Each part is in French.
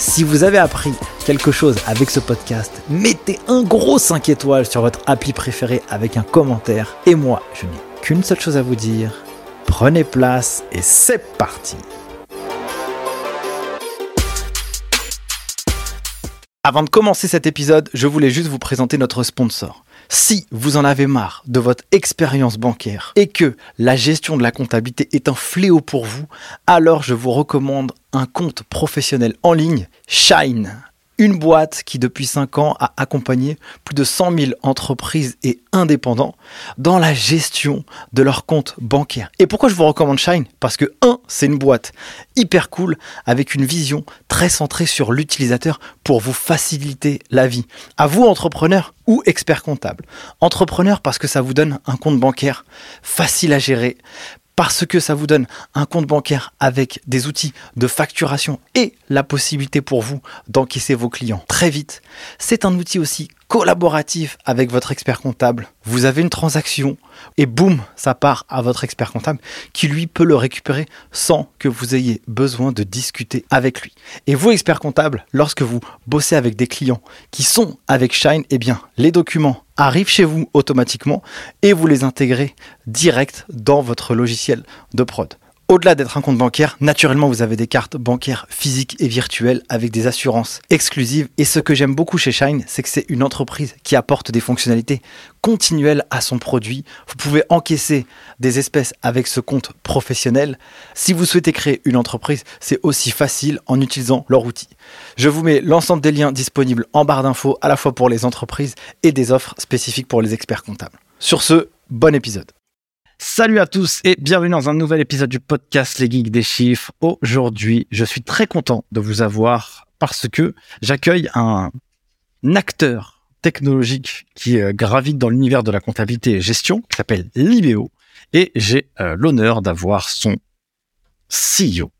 Si vous avez appris quelque chose avec ce podcast, mettez un gros 5 étoiles sur votre appli préféré avec un commentaire. Et moi, je n'ai qu'une seule chose à vous dire. Prenez place et c'est parti Avant de commencer cet épisode, je voulais juste vous présenter notre sponsor. Si vous en avez marre de votre expérience bancaire et que la gestion de la comptabilité est un fléau pour vous, alors je vous recommande un compte professionnel en ligne, Shine une boîte qui depuis 5 ans a accompagné plus de 100 000 entreprises et indépendants dans la gestion de leurs comptes bancaires. Et pourquoi je vous recommande Shine? Parce que 1, c'est une boîte hyper cool avec une vision très centrée sur l'utilisateur pour vous faciliter la vie. À vous entrepreneurs ou experts comptables. Entrepreneur parce que ça vous donne un compte bancaire facile à gérer, parce que ça vous donne un compte bancaire avec des outils de facturation et la possibilité pour vous d'encaisser vos clients très vite. C'est un outil aussi collaboratif avec votre expert comptable. Vous avez une transaction et boum, ça part à votre expert comptable qui lui peut le récupérer sans que vous ayez besoin de discuter avec lui. Et vous, expert comptable, lorsque vous bossez avec des clients qui sont avec Shine, eh bien, les documents arrivent chez vous automatiquement et vous les intégrez direct dans votre logiciel de prod. Au-delà d'être un compte bancaire, naturellement, vous avez des cartes bancaires physiques et virtuelles avec des assurances exclusives. Et ce que j'aime beaucoup chez Shine, c'est que c'est une entreprise qui apporte des fonctionnalités continuelles à son produit. Vous pouvez encaisser des espèces avec ce compte professionnel. Si vous souhaitez créer une entreprise, c'est aussi facile en utilisant leur outil. Je vous mets l'ensemble des liens disponibles en barre d'infos à la fois pour les entreprises et des offres spécifiques pour les experts comptables. Sur ce, bon épisode. Salut à tous et bienvenue dans un nouvel épisode du podcast Les Geeks des Chiffres. Aujourd'hui, je suis très content de vous avoir parce que j'accueille un acteur technologique qui euh, gravite dans l'univers de la comptabilité et gestion qui s'appelle Libéo et j'ai euh, l'honneur d'avoir son CEO,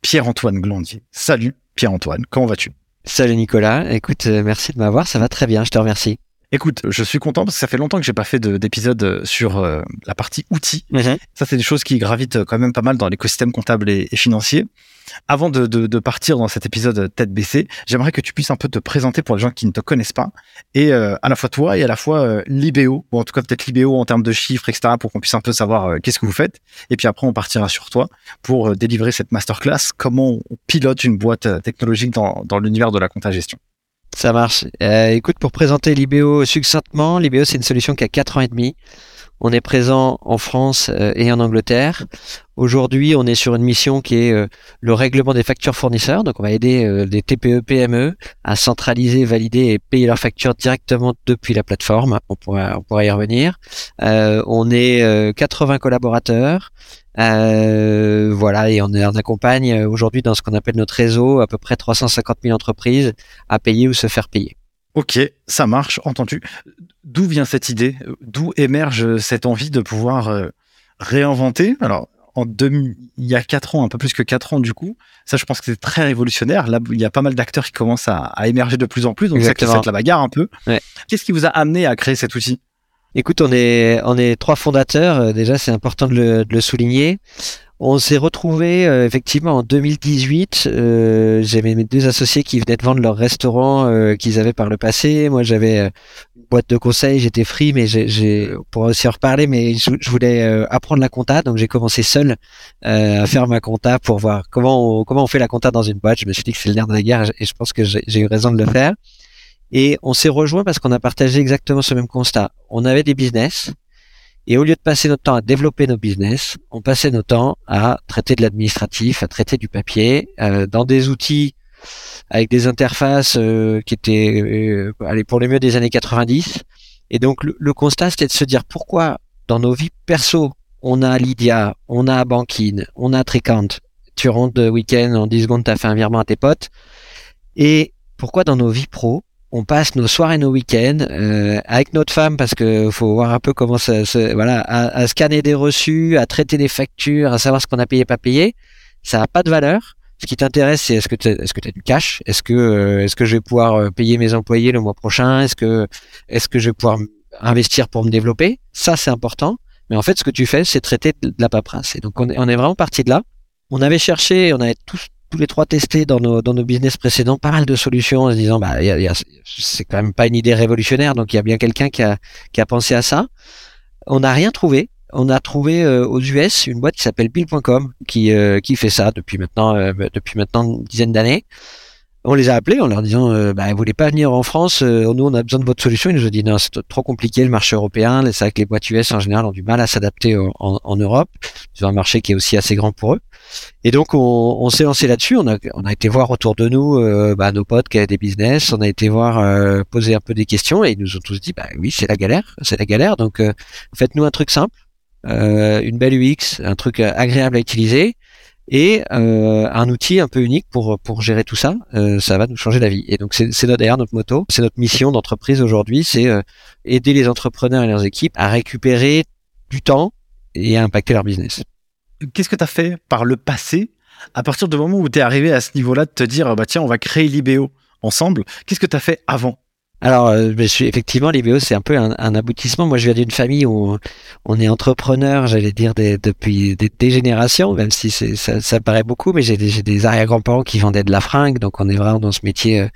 Pierre-Antoine Glandier. Salut Pierre-Antoine, comment vas-tu? Salut Nicolas, écoute, euh, merci de m'avoir, ça va très bien, je te remercie. Écoute, je suis content parce que ça fait longtemps que j'ai pas fait d'épisode euh, sur euh, la partie outils. Mhm. Ça, c'est des choses qui gravitent euh, quand même pas mal dans l'écosystème comptable et, et, financier. Avant de, de, de, partir dans cet épisode tête baissée, j'aimerais que tu puisses un peu te présenter pour les gens qui ne te connaissent pas, et euh, à la fois toi et à la fois euh, Libéo, ou en tout cas peut-être Libéo en termes de chiffres, etc., pour qu'on puisse un peu savoir qu'est-ce que vous faites. Et puis après, on partira sur toi pour délivrer cette masterclass, comment on pilote une boîte technologique dans, dans l'univers de la compta gestion. Ça marche. Euh, écoute, pour présenter Libéo succinctement, Libéo c'est une solution qui a 4 ans et demi. On est présent en France euh, et en Angleterre. Aujourd'hui, on est sur une mission qui est euh, le règlement des factures fournisseurs. Donc, on va aider euh, des TPE, PME à centraliser, valider et payer leurs factures directement depuis la plateforme. On pourra, y revenir. On est 80 collaborateurs. voilà, et on, on accompagne aujourd'hui dans ce qu'on appelle notre réseau à peu près 350 000 entreprises à payer ou se faire payer. Ok, ça marche, entendu. D'où vient cette idée? D'où émerge cette envie de pouvoir euh, réinventer? Alors, en deux, il y a quatre ans, un peu plus que quatre ans du coup, ça je pense que c'est très révolutionnaire. Là, il y a pas mal d'acteurs qui commencent à, à, émerger de plus en plus, donc c'est ça fait la bagarre un peu. Ouais. Qu'est-ce qui vous a amené à créer cet outil? Écoute, on est, on est trois fondateurs. Déjà, c'est important de le, de le souligner. On s'est retrouvé euh, effectivement en 2018. Euh, j'avais mes deux associés qui venaient de vendre leur restaurant euh, qu'ils avaient par le passé. Moi, j'avais euh, une boîte de conseils, j'étais free, mais j'ai, pour aussi en reparler, mais je, voulais euh, apprendre la compta, donc j'ai commencé seul à faire ma compta pour voir comment on, comment on fait la compta dans une boîte. Je me suis dit que c'est le nerf de la guerre et je pense que j'ai eu raison de le faire. Et on s'est rejoint parce qu'on a partagé exactement ce même constat. On avait des business, et au lieu de passer notre temps à développer nos business, on passait notre temps à traiter de l'administratif, à traiter du papier, euh, dans des outils avec des interfaces qui étaient allez, pour les mieux des années 90. Et donc le, constat, c'était de se dire pourquoi dans nos vies perso, on a Lydia, on a Bankin, on a Tricant, tu rentres de week-end, en 10 secondes, tu as fait un virement à tes potes. Et pourquoi dans nos vies pro, on passe nos soirs et nos week-ends euh, avec notre femme parce que faut voir un peu comment ça, se voilà, à, scanner des reçus, à traiter des factures, à savoir ce qu'on a payé pas payé. Ça n'a pas de valeur. Ce qui t'intéresse, c'est est-ce que tu est-ce que tu as du cash? Est-ce que euh, est-ce que je vais pouvoir euh, payer mes employés le mois prochain? Est-ce que est-ce que je vais pouvoir investir pour me développer? Ça, c'est important. Mais en fait, ce que tu fais, c'est traiter de la paperasse. Et donc, on est, on est vraiment parti de là. On avait cherché, on avait tous tous les trois testé dans nos, dans nos business précédents pas mal de solutions en se disant bah c'est quand même pas une idée révolutionnaire donc il y a bien quelqu'un qui a, qui a pensé à ça. On n'a rien trouvé. On a trouvé euh, aux US une boîte qui s'appelle Bill.com qui euh, qui fait ça depuis maintenant euh, depuis maintenant une dizaine d'années. On les a appelés en leur disant bah, vous voulez pas venir en France nous on a besoin de votre solution ils nous ont dit non c'est trop compliqué le marché européen c'est vrai que les boîtes US en général ont du mal à s'adapter en, en, Europe c'est un marché qui est aussi assez grand pour eux et donc on, s'est lancé là-dessus. On a, on a été voir autour de nous euh, bah, nos potes qui avaient des business. On a été voir euh, poser un peu des questions et ils nous ont tous dit bah oui c'est la galère, c'est la galère. Donc euh, faites-nous un truc simple, une belle UX, un truc agréable à utiliser et un outil un peu unique pour pour gérer tout ça. ça va nous changer la vie. Et donc c'est d'ailleurs notre moto, c'est notre mission d'entreprise aujourd'hui, c'est aider les entrepreneurs et leurs équipes à récupérer du temps et à impacter leur business qu'est-ce que tu as fait par le passé à partir du moment où tu es arrivé à ce niveau-là de te dire bah tiens on va créer l'IBO ensemble. Qu'est-ce que tu as fait avant? Alors, euh, je suis, effectivement, l'IBO, c'est un peu un, aboutissement. Moi, je viens d'une famille où on est entrepreneur, j'allais dire, depuis des, générations, même si ça, ça paraît beaucoup, mais j'ai des, des arrière-grands-parents qui vendaient de la fringue, donc on est vraiment dans ce métier, euh,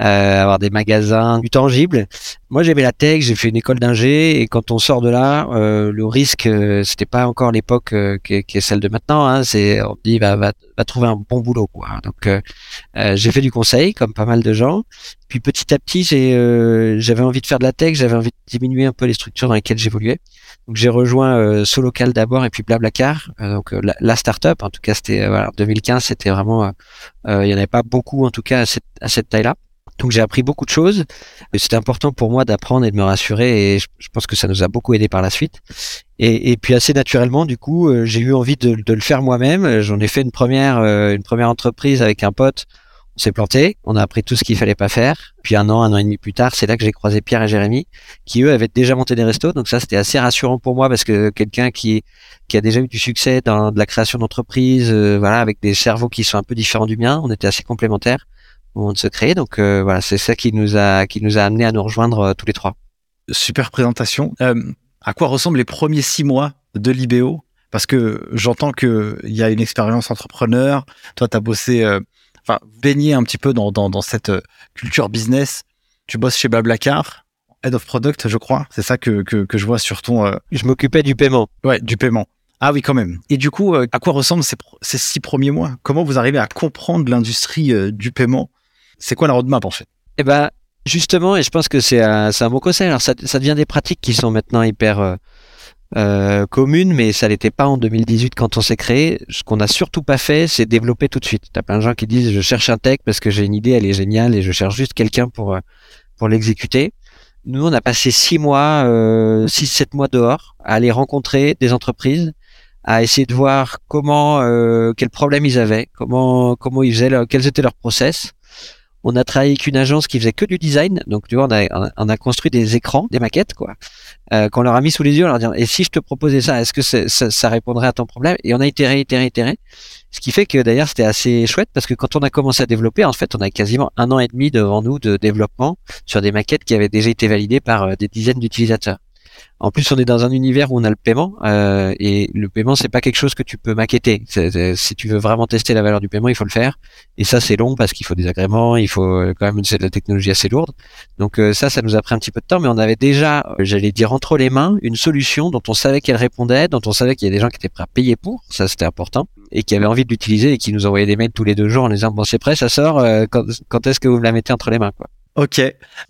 euh avoir des magasins, du tangible. Moi, j'avais la tech, j'ai fait une école d'ingé, et quand on sort de là, euh, le risque, c'était pas encore l'époque qui, est celle de maintenant. Hein, c'est, on dit, va, va, va trouver un bon boulot, quoi. Donc, j'ai fait du conseil, comme pas mal de gens. Puis petit à petit, j'ai, euh, j'avais envie de faire de la tech, j'avais envie de diminuer un peu les structures dans lesquelles j'évoluais. Donc j'ai rejoint euh, Solocal d'abord et puis Blablacar, euh, donc euh, la, startup. En tout cas, c'était voilà, 2015, c'était vraiment, il y en avait pas beaucoup en tout cas à cette, à cette taille-là. Donc j'ai appris beaucoup de choses. C'était important pour moi d'apprendre et de me rassurer et je, pense que ça nous a beaucoup aidé par la suite. Et, et puis assez naturellement, du coup, j'ai eu envie de, de le faire moi-même. J'en ai fait une première, une première entreprise avec un pote on s'est planté, on a appris tout ce qu'il fallait pas faire. Puis un an, un an et demi plus tard, c'est là que j'ai croisé Pierre et Jérémy, qui eux avaient déjà monté des restos. Donc ça, c'était assez rassurant pour moi parce que quelqu'un qui a déjà eu du succès dans la création d'entreprise, euh, voilà, avec des cerveaux qui sont un peu différents du mien, on était assez complémentaires au moment de se créer. Donc euh, voilà, c'est ça qui nous a qui amené à nous rejoindre euh, tous les trois. Super présentation. à quoi ressemblent les premiers six mois de l'IBO Parce que j'entends que il y a une expérience entrepreneur. Toi, tu as bossé enfin, baigner un petit peu dans, dans, cette euh, culture business. Tu bosses chez Blablacar, Head of Product, je crois. C'est ça que, que, je vois sur ton. Euh, je m'occupais du paiement. Ouais, du paiement. Ah oui, quand même. Et du coup, euh, à quoi ressemblent ces, ces, six premiers mois? Comment vous arrivez à comprendre l'industrie du paiement? C'est quoi la roadmap en fait? Eh ben, justement, et je pense que c'est un, un bon conseil. Alors, ça, ça devient des pratiques qui sont maintenant hyper euh, commune, mais ça n'était pas en 2018 quand on s'est créé. Ce qu'on n'a surtout pas fait, c'est développer tout de suite. T'as plein de gens qui disent je cherche un tech parce que j'ai une idée, elle est géniale et je cherche juste quelqu'un pour euh, pour l'exécuter. Nous, on a passé six mois, euh, six sept mois dehors à aller rencontrer des entreprises, à essayer de voir comment, euh, quels problèmes ils avaient, comment comment ils faisaient, quels étaient leurs process on a travaillé avec une agence qui faisait que du design. Donc, tu vois, on a, on a construit des écrans, des maquettes, quoi, euh, qu'on leur a mis sous les yeux, en leur disant, et si je te proposais ça, est-ce que ça, ça, répondrait à ton problème? Et on a itéré, itéré, itéré. Ce qui fait que d'ailleurs, c'était assez chouette parce que quand on a commencé à développer, en fait, on a quasiment un an et demi devant nous de développement sur des maquettes qui avaient déjà été validées par euh, des dizaines d'utilisateurs. En plus, on est dans un univers où on a le paiement euh, et le paiement c'est pas quelque chose que tu peux maqueter. si tu veux vraiment tester la valeur du paiement, il faut le faire. Et ça c'est long parce qu'il faut des agréments, il faut euh, quand même de la technologie assez lourde. Donc euh, ça, ça nous a pris un petit peu de temps, mais on avait déjà, j'allais dire entre les mains, une solution dont on savait qu'elle répondait, dont on savait qu'il y a des gens qui étaient prêts à payer pour. Ça c'était important et qui avaient envie de l'utiliser et qui nous envoyaient des mails tous les deux jours en disant bon c'est prêt, ça sort. quand, quand est-ce que vous me la mettez entre les mains quoi Ok.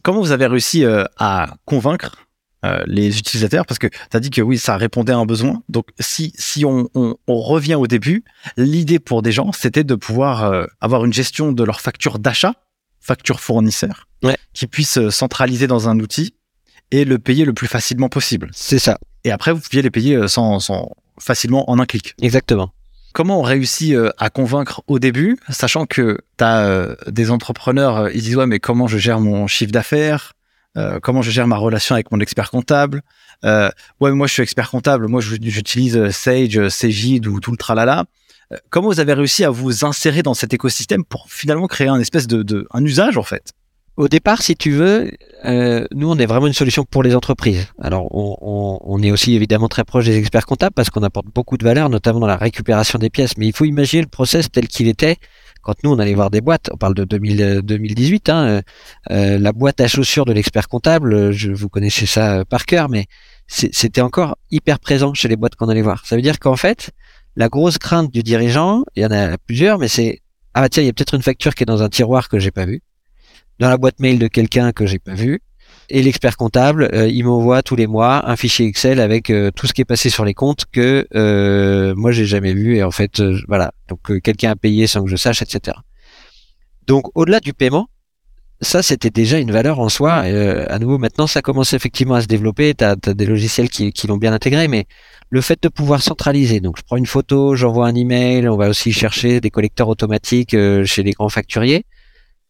Comment vous avez réussi à convaincre euh, les utilisateurs parce que tu as dit que oui, ça répondait à un besoin. Donc si, si on, on, on revient au début, l'idée pour des gens, c'était de pouvoir euh, avoir une gestion de leur facture d'achat, facture fournisseur, Ouais. qui puisse euh, centraliser dans un outil et le payer le plus facilement possible. C'est ça, Et après, vous pouviez les payer sans, sans facilement en un clic. exactement. Comment on réussit à convaincre au début, sachant que tu as des entrepreneurs, ils disent ouais mais comment je gère mon chiffre d'affaires, Euh, comment je gère ma relation avec mon expert comptable, Euh, ouais moi je suis expert comptable, moi j'utilise euh, Sage, Cegid ou tout le tralala. Comment vous avez réussi à vous insérer dans cet écosystème pour finalement créer un espèce de, de un usage en fait? Au départ, si tu veux, nous, on est vraiment une solution pour les entreprises. Alors, on, on- on est aussi évidemment très proche des experts comptables parce qu'on apporte beaucoup de valeur, notamment dans la récupération des pièces. Mais il faut imaginer le process tel qu'il était quand nous, on allait voir des boîtes. On parle de 2000, euh, 2018. Hein, euh, euh, la boîte à chaussures de l'expert comptable, je, vous connaissez ça par cœur, mais c'était encore hyper présent chez les boîtes qu'on allait voir. Ça veut dire qu'en fait, la grosse crainte du dirigeant, il y en a plusieurs, mais c'est ah tiens, il y a peut-être une facture qui est dans un tiroir que j'ai pas vu dans la boîte mail de quelqu'un que j'ai pas vu. Et l'expert comptable, euh, il m'envoie tous les mois un fichier Excel avec euh, tout ce qui est passé sur les comptes que euh, moi j'ai jamais vu et en fait euh, voilà donc euh, quelqu'un a payé sans que je sache etc. Donc au-delà du paiement, ça c'était déjà une valeur en soi. Euh, à nouveau maintenant ça commence effectivement à se développer. T'as as des logiciels qui, qui l'ont bien intégré, mais le fait de pouvoir centraliser. Donc je prends une photo, j'envoie un email. On va aussi chercher des collecteurs automatiques chez les grands facturiers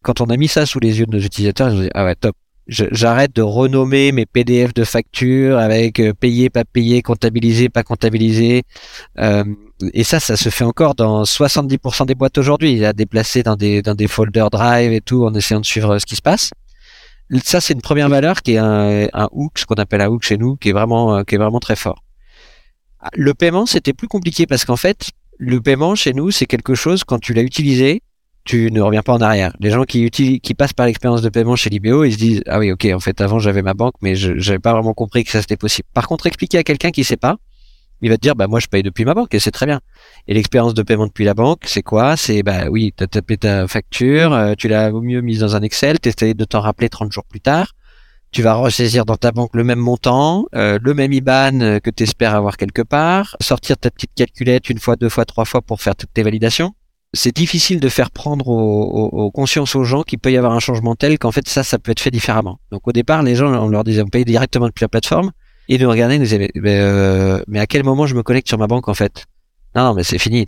quand on a mis ça sous les yeux de nos utilisateurs, ils ont dit ah ouais top. J'arrête de renommer mes PDF de factures avec euh, payé, pas payé, comptabilisé, pas comptabilisé. Euh, et ça, ça se fait encore dans 70% des boîtes aujourd'hui, à déplacer dans des dans des folders Drive et tout, en essayant de suivre euh, ce qui se passe. Ça, c'est une première valeur qui est un, un hook, ce qu'on appelle un hook chez nous, qui est vraiment euh, qui est vraiment très fort. Le paiement, c'était plus compliqué parce qu'en fait, le paiement chez nous, c'est quelque chose quand tu l'as utilisé, tu ne reviens pas en arrière. Les gens qui utilisent, qui passent par l'expérience de paiement chez l'IBO, ils se disent ah oui ok en fait avant j'avais ma banque mais je j'avais pas vraiment compris que ça c'était possible. Par contre expliquer à quelqu'un qui sait pas, il va te dire bah moi je paye depuis ma banque et c'est très bien. Et l'expérience de paiement depuis la banque c'est quoi? C'est bah oui t'as tapé ta facture, euh, tu l'as au mieux mise dans un Excel, t'essayes de t'en rappeler 30 jours plus tard. Tu vas ressaisir dans ta banque le même montant, euh, le même IBAN euh, que tu espères avoir quelque part, sortir ta petite calculette une fois, deux fois, trois fois pour faire toutes tes validations c'est difficile de faire prendre aux, aux- gens qu'il peut y avoir un changement tel qu'en fait ça, ça peut être fait différemment. Donc au départ, les gens, on leur disait, on paye directement depuis la plateforme. Ils nous regardaient, ils nous disaient, mais, euh, mais à quel moment je me connecte sur ma banque en fait? Non, non, mais c'est fini,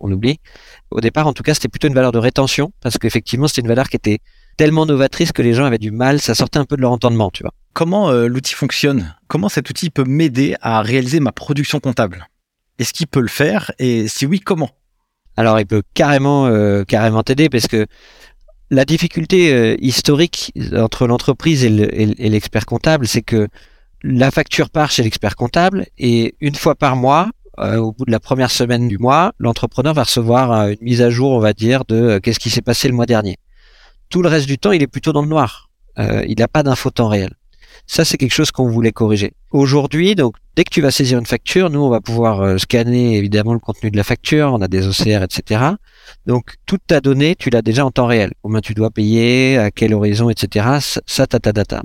on oublie. Au départ, en tout cas, c'était plutôt une valeur de rétention parce qu'effectivement, c'était une valeur qui était tellement novatrice que les gens avaient du mal, ça sortait un peu de leur entendement, tu vois. Comment euh, l'outil fonctionne? Comment cet outil peut m'aider à réaliser ma production comptable? Est-ce qu'il peut le faire? Et si oui, comment? Alors, il peut carrément, euh, carrément t'aider parce que la difficulté euh, historique entre l'entreprise et l'expert comptable, c'est que la facture part chez l'expert comptable et une fois par mois, euh, au bout de la première semaine du mois, l'entrepreneur va recevoir une mise à jour, on va dire, de qu'est-ce qui s'est passé le mois dernier. Tout le reste du temps, il est plutôt dans le noir. Il n'a pas d'info temps réel. Ça, c'est quelque chose qu'on voulait corriger. Aujourd'hui, donc, dès que tu vas saisir une facture, nous, on va pouvoir euh, scanner évidemment le contenu de la facture, on a des OCR, etc. Donc, toute ta donnée, tu l'as déjà en temps réel. Combien tu dois payer, à quel horizon, etc. Ça, t'as ta data.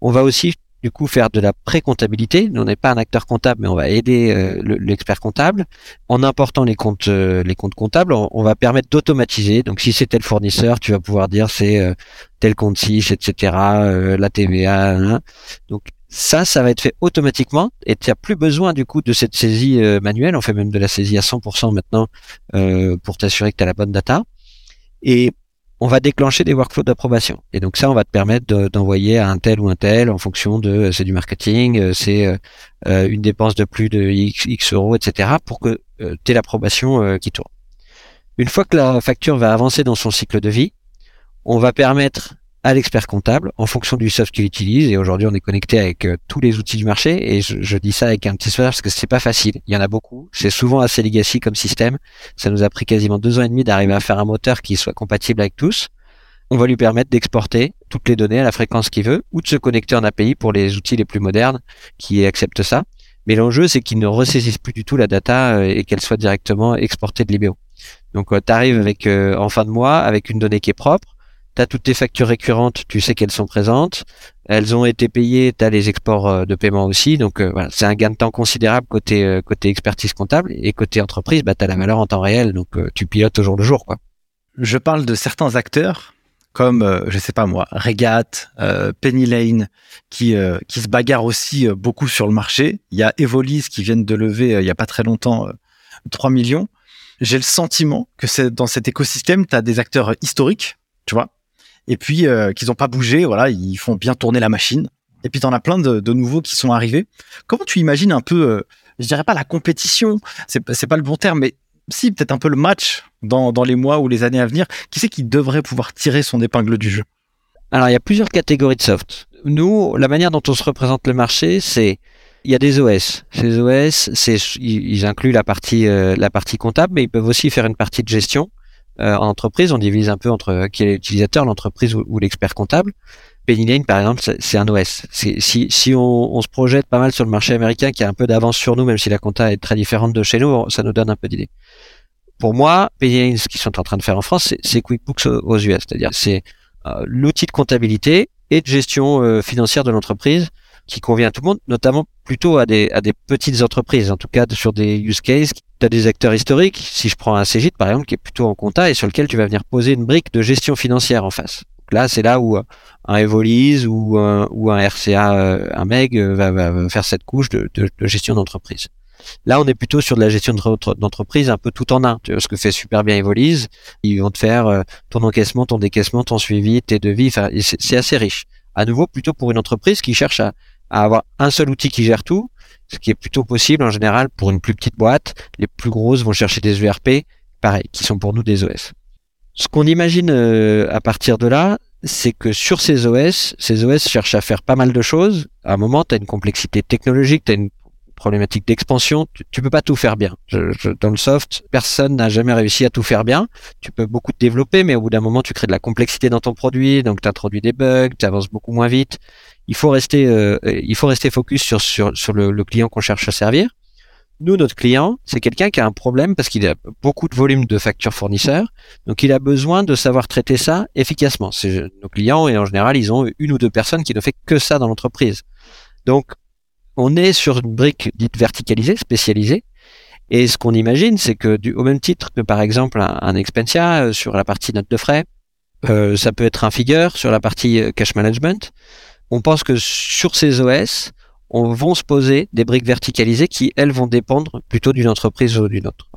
On va aussi, du coup, faire de la pré-comptabilité. Nous, on n'est pas un acteur comptable, mais on va aider euh, le- l'expert comptable. En important les comptes, euh, les comptes comptables, on, on va permettre d'automatiser. Donc, si c'est tel fournisseur, tu vas pouvoir dire c'est euh, tel compte 6, etc., euh, la TVA. hein. Donc, ça, ça va être fait automatiquement et tu n'as plus besoin du coup de cette saisie euh, manuelle. On fait même de la saisie à 100% maintenant euh, pour t'assurer que tu as la bonne data. Et on va déclencher des workflows d'approbation. Et donc ça, on va te permettre de- d'envoyer à un tel ou un tel en fonction de euh, c'est du marketing, euh, c'est euh, euh, une dépense de plus de X, euros, etc. pour que tu aies l'approbation euh, qui tourne. Une fois que la facture va avancer dans son cycle de vie, on va permettre à l'expert comptable en fonction du soft qu'il utilise. Et aujourd'hui, on est connecté avec euh, tous les outils du marché. Et je, je dis ça avec un petit sourire parce que c'est pas facile. Il y en a beaucoup. C'est souvent assez legacy comme système. Ça nous a pris quasiment deux ans et demi d'arriver à faire un moteur qui soit compatible avec tous. On va lui permettre d'exporter toutes les données à la fréquence qu'il veut ou de se connecter en API pour les outils les plus modernes qui acceptent ça. Mais l'enjeu, c'est qu'il ne ressaisisse plus du tout la data euh, et qu'elle soit directement exportée de l'IBO. Donc, tu arrives avec euh, en fin de mois avec une donnée qui est propre tu as toutes tes factures récurrentes, tu sais qu'elles sont présentes. elles ont été payées, tu as les exports euh, de paiement aussi, donc euh, voilà, c'est un gain de temps considérable côté euh, côté expertise comptable et côté entreprise, bah, tu as la valeur en temps réel, donc tu pilotes au jour le jour. Quoi. Je parle de certains acteurs comme, je sais pas moi, Regat, Penny Lane, qui, qui se bagarrent aussi beaucoup sur le marché. Il y a Evolis qui viennent de lever il y a pas très longtemps 3 millions. J'ai le sentiment que c'est dans cet écosystème, tu as des acteurs historiques, tu vois, et puis euh, qu'ils n'ont pas bougé, voilà, ils font bien tourner la machine. Et puis tu en as plein de, de, nouveaux qui sont arrivés. Comment tu imagines un peu, euh, je dirais pas la compétition, c'est c'est pas le bon terme, mais si peut-être un peu le match dans, dans les mois ou les années à venir. Qui c'est qui devrait pouvoir tirer son épingle du jeu? Alors il y a plusieurs catégories de soft. Nous, la manière dont on se représente le marché, c'est il y a des OS. Ces OS, ils, incluent la partie euh, la partie comptable, mais ils peuvent aussi faire une partie de gestion. Euh, en entreprise, on divise un peu entre euh, qui est l'utilisateur, l'entreprise ou, l'expert comptable. Penny par exemple, c'est un OS. Si, si on, on, se projette pas mal sur le marché américain, qui a un peu d'avance sur nous, même si la compta est très différente de chez nous, ça nous donne un peu d'idée. Pour moi, Penny ce qu'ils sont en train de faire en France, c'est QuickBooks aux US, c'est-à-dire c'est euh, l'outil de comptabilité et de gestion financière de l'entreprise qui convient à tout le monde, notamment plutôt à des, à des petites entreprises, en tout cas sur des use cases. Tu as des acteurs historiques, si je prends un Cegit par exemple, qui est plutôt en compta et sur lequel tu vas venir poser une brique de gestion financière en face. Là, c'est là où euh, un Evolise ou un, ou un RCA, euh, un MEG euh, va, faire cette couche de, de, de gestion d'entreprise. Là, on est plutôt sur de la gestion d'entreprise un peu tout en un. Tu vois, ce que fait super bien Evolise, ils vont te faire ton encaissement, ton décaissement, ton suivi, tes devis. Enfin, c'est assez riche. À nouveau, plutôt pour une entreprise qui cherche à, à avoir un seul outil qui gère tout, ce qui est plutôt possible en général pour une plus petite boîte. Les plus grosses vont chercher des ERP, pareil, qui sont pour nous des OS. Ce qu'on imagine euh, à partir de là, c'est que sur ces OS, ces OS cherchent à faire pas mal de choses. À un moment, tu as une complexité technologique, tu as une problématique d'expansion, tu, peux pas tout faire bien. dans le soft, personne n'a jamais réussi à tout faire bien. Tu peux beaucoup te développer, mais au bout d'un moment, tu crées de la complexité dans ton produit, donc tu introduis des bugs, tu avances beaucoup moins vite il faut rester, euh, il faut rester focus sur, sur, sur le, client qu'on cherche à servir. Nous, notre client, c'est quelqu'un qui a un problème parce qu'il a beaucoup de volume de factures fournisseurs, donc il a besoin de savoir traiter ça efficacement. C'est nos clients et en général, ils ont une ou deux personnes qui ne fait que ça dans l'entreprise. Donc, on est sur une brique dite verticalisée, spécialisée. Et ce qu'on imagine, c'est que du, au même titre que par exemple un, Expensia euh, sur la partie note de frais, euh, ça peut être un Figure sur la partie cash management, on pense que sur ces OS, on vont se poser des briques verticalisées qui, elles, vont dépendre plutôt d'une entreprise ou d'une autre.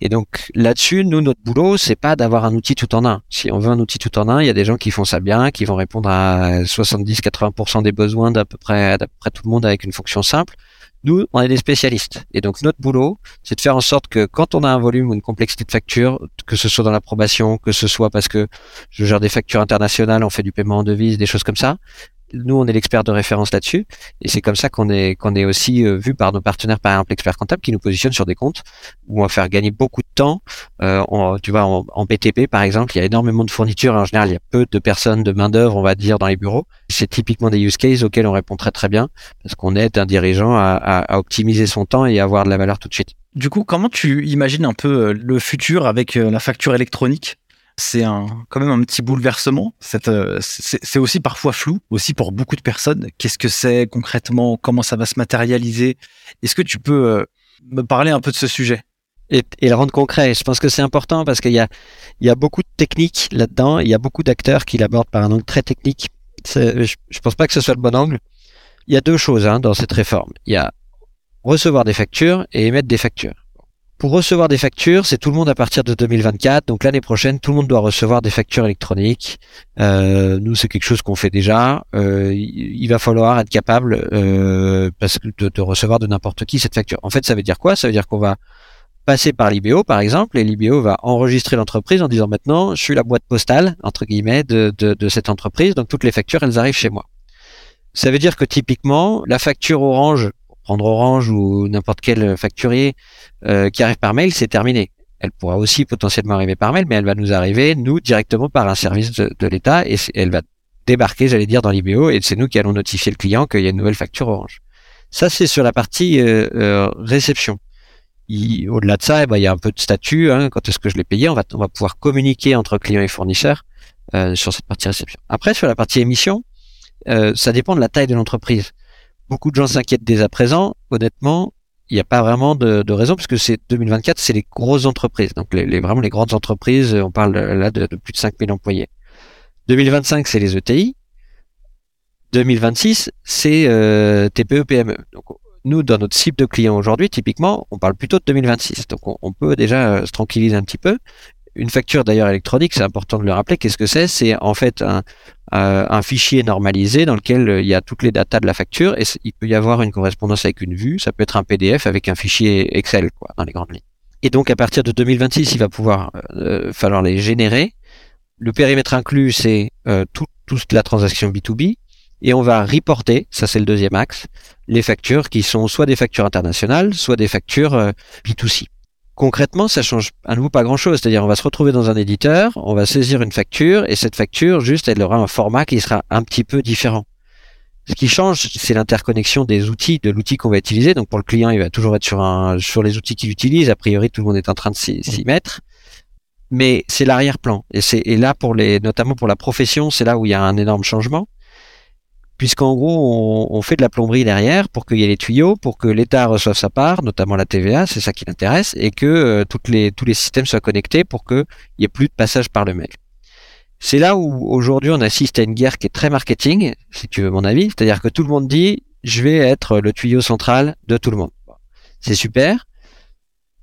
Et donc là-dessus, nous, notre boulot, c'est pas d'avoir un outil tout en un. Si on veut un outil tout en un, il y a des gens qui font ça bien, qui vont répondre à 70-80% des besoins d'à peu près, peu près tout le monde avec une fonction simple. Nous, on est des spécialistes. Et donc, notre boulot, c'est de faire en sorte que quand on a un volume ou une complexité de facture, que ce soit dans l'approbation, que ce soit parce que je gère des factures internationales, on fait du paiement en devise, des choses comme ça, nous, on est l'expert de référence là-dessus, et c'est comme ça qu'on est qu'on est aussi euh, vu par nos partenaires, par exemple l'expert comptable, qui nous positionne sur des comptes où on va faire gagner beaucoup de temps. Euh, tu vois, en, en, BTP par exemple, il y a énormément de fournitures. En général, il y a peu de personnes, de main d'œuvre, on va dire, dans les bureaux. C'est typiquement des use cases auxquels on répond très très bien, parce qu'on aide un dirigeant à, à, optimiser son temps et à avoir de la valeur tout de suite. Du coup, comment tu imagines un peu euh, le futur avec la facture électronique? C'est un, quand même un petit bouleversement. Euh, c'est aussi parfois flou, aussi pour beaucoup de personnes. Qu'est-ce que c'est concrètement? Comment ça va se matérialiser? Est-ce que tu peux euh, me parler un peu de ce sujet? Et, le rendre concret. Je pense que c'est important parce qu'il y a, il y a beaucoup de techniques là-dedans. Il y a beaucoup d'acteurs qui l'abordent par un angle très technique. Je ne pense pas que ce soit le bon angle. Il y a deux choses hein, dans cette réforme. Il y a recevoir des factures et émettre des factures. Pour recevoir des factures, c'est tout le monde à partir de 2024. Donc l'année prochaine, tout le monde doit recevoir des factures électroniques. Euh, nous, c'est quelque chose qu'on fait déjà. Euh, il va falloir être capable euh, de, recevoir de n'importe qui cette facture. En fait, ça veut dire quoi? Ça veut dire qu'on va passer par l'IBO, par exemple, et l'IBO va enregistrer l'entreprise en disant maintenant, je suis la boîte postale entre guillemets de, de, de cette entreprise. Donc toutes les factures, elles arrivent chez moi. Ça veut dire que typiquement, la facture Orange prendre Orange ou n'importe quel facturier euh, qui arrive par mail, c'est terminé. Elle pourra aussi potentiellement arriver par mail, mais elle va nous arriver, nous, directement par un service de, l'État, et elle va débarquer, j'allais dire, dans l'IBO, et c'est nous qui allons notifier le client qu'il y a une nouvelle facture Orange. Ça, c'est sur la partie euh, euh, réception. Au-delà de ça, eh ben, il y a un peu de statut. Hein, quand est-ce que je l'ai payé on va, on va pouvoir communiquer entre client et fournisseur sur cette partie réception. Après, sur la partie émission, euh, ça dépend de la taille de l'entreprise. Beaucoup de gens s'inquiètent dès à présent. Honnêtement, il n'y a pas vraiment de, de raison puisque c'est 2024, c'est les grosses entreprises. Donc les, vraiment les grandes entreprises, on parle là de, plus de 5000 employés. 2025, c'est les ETI. 2026, c'est euh, TPE PME. Donc nous, dans notre cible de clients aujourd'hui, typiquement, on parle plutôt de 2026. Donc on, on peut déjà euh, se tranquilliser un petit peu. Une facture d'ailleurs électronique, c'est important de le rappeler. Qu'est-ce que c'est? C'est en fait un, euh, un, fichier normalisé dans lequel euh, il y a toutes les datas de la facture et il peut y avoir une correspondance avec une vue. Ça peut être un PDF avec un fichier Excel, quoi, dans les grandes lignes. Et donc à partir de 2026, il va pouvoir euh, falloir les générer. Le périmètre inclus, c'est euh, tout, toute la transaction B2B et on va reporter, ça c'est le deuxième axe, les factures qui sont soit des factures internationales, soit des factures euh, B2C concrètement, ça change à nouveau pas grand-chose. C'est-à-dire, on va se retrouver dans un éditeur, on va saisir une facture, et cette facture, juste, elle aura un format qui sera un petit peu différent. Ce qui change, c'est l'interconnexion des outils, de l'outil qu'on va utiliser. Donc, pour le client, il va toujours être sur un, sur les outils qu'il utilise. A priori, tout le monde est en train de s'y mettre. Mais c'est l'arrière-plan. Et c'est, et là, pour les, notamment pour la profession, c'est là où il y a un énorme changement puisqu'en gros, on, fait de la plomberie derrière pour qu'il y ait les tuyaux, pour que l'État reçoive sa part, notamment la TVA, c'est ça qui l'intéresse, et que euh, tous les systèmes soient connectés pour qu'il n'y ait plus de passage par le mail. C'est là où aujourd'hui on assiste à une guerre qui est très marketing, si tu veux mon avis, c'est-à-dire que tout le monde dit je vais être le tuyau central de tout le monde. C'est super.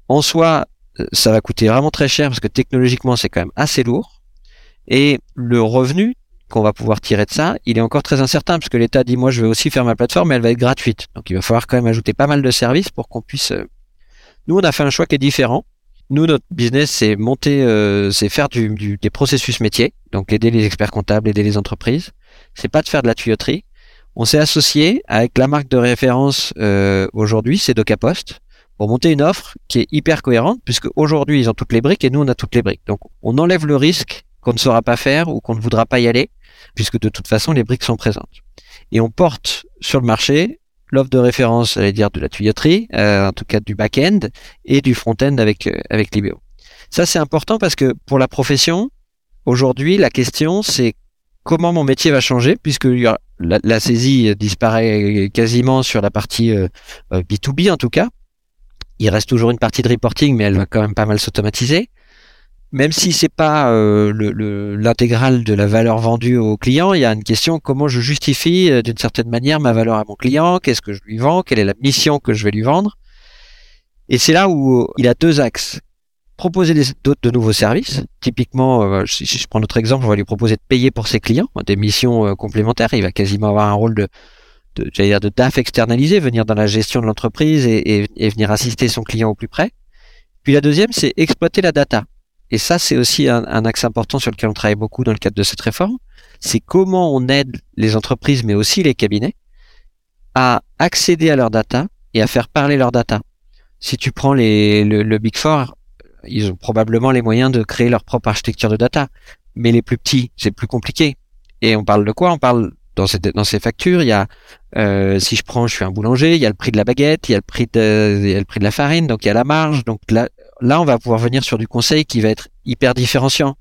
En soi, euh, ça va coûter vraiment très cher parce que technologiquement c'est quand même assez lourd. Et le revenu, qu'on va pouvoir tirer de ça, il est encore très incertain parce que l'État dit moi je vais aussi faire ma plateforme mais elle va être gratuite. Donc il va falloir quand même ajouter pas mal de services pour qu'on puisse. Euh, nous on a fait un choix qui est différent. Nous notre business c'est monter, euh, c'est faire des processus métiers, donc aider les experts comptables, aider les entreprises. C'est pas de faire de la tuyauterie. On s'est associé avec la marque de référence euh, aujourd'hui, c'est DocaPost, pour monter une offre qui est hyper cohérente puisque aujourd'hui ils ont toutes les briques et nous on a toutes les briques. Donc on enlève le risque qu'on ne saura pas faire ou qu'on ne voudra pas y aller puisque de toute façon, les briques sont présentes. Et on porte sur le marché l'offre de référence, allez dire, de la tuyauterie, euh, en tout cas du back-end, et du front-end avec, euh, avec Libéo. Ça, c'est important parce que pour la profession, aujourd'hui, la question, c'est comment mon métier va changer, puisque la, saisie disparaît quasiment sur la partie euh, B2B, en tout cas. Il reste toujours une partie de reporting, mais elle va quand même pas mal s'automatiser même si c'est pas euh, l'intégrale de la valeur vendue au client, il y a une question comment je justifie euh, d'une certaine manière ma valeur à mon client, qu'est-ce que je lui vends, quelle est la mission que je vais lui vendre? Et c'est là où il a deux axes. Proposer d'autres de nouveaux services. Typiquement, euh, si, je prends notre exemple, on va lui proposer de payer pour ses clients, des missions euh, complémentaires. Il va quasiment avoir un rôle de, de j'allais dire de DAF externalisé, venir dans la gestion de l'entreprise et, et, et venir assister son client au plus près. Puis la deuxième, c'est exploiter la data. Et ça, c'est aussi un, axe important sur lequel on travaille beaucoup dans le cadre de cette réforme. C'est comment on aide les entreprises, mais aussi les cabinets, à accéder à leurs data et à faire parler leurs data. Si tu prends les, le, Big Four, ils ont probablement les moyens de créer leur propre architecture de data. Mais les plus petits, c'est plus compliqué. Et on parle de quoi? On parle dans ces, dans ces factures, il y a, euh, si je prends, je suis un boulanger, il y a le prix de la baguette, il y a le prix de, il y a le prix de la farine, donc il y a la marge. Donc là, là, on va pouvoir venir sur du conseil qui va être hyper différenciant.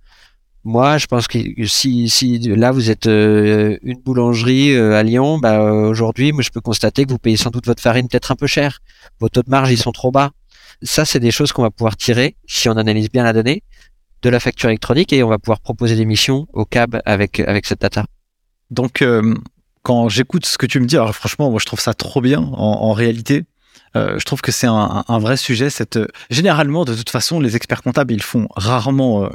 Moi, je pense que si, si là vous êtes euh, une boulangerie euh, à Lyon, bah, aujourd'hui, moi je peux constater que vous payez sans doute votre farine peut-être un peu cher. Vos taux de marge ils sont trop bas. Ça, c'est des choses qu'on va pouvoir tirer si on analyse bien la donnée de la facture électronique et on va pouvoir proposer des missions au CAB avec avec cette data. Donc, euh, quand j'écoute ce que tu me dis, alors franchement, moi je trouve ça trop bien en, en réalité. Euh, je trouve que c'est un, un, vrai sujet. Cette... Généralement, de toute façon, les experts comptables, ils font rarement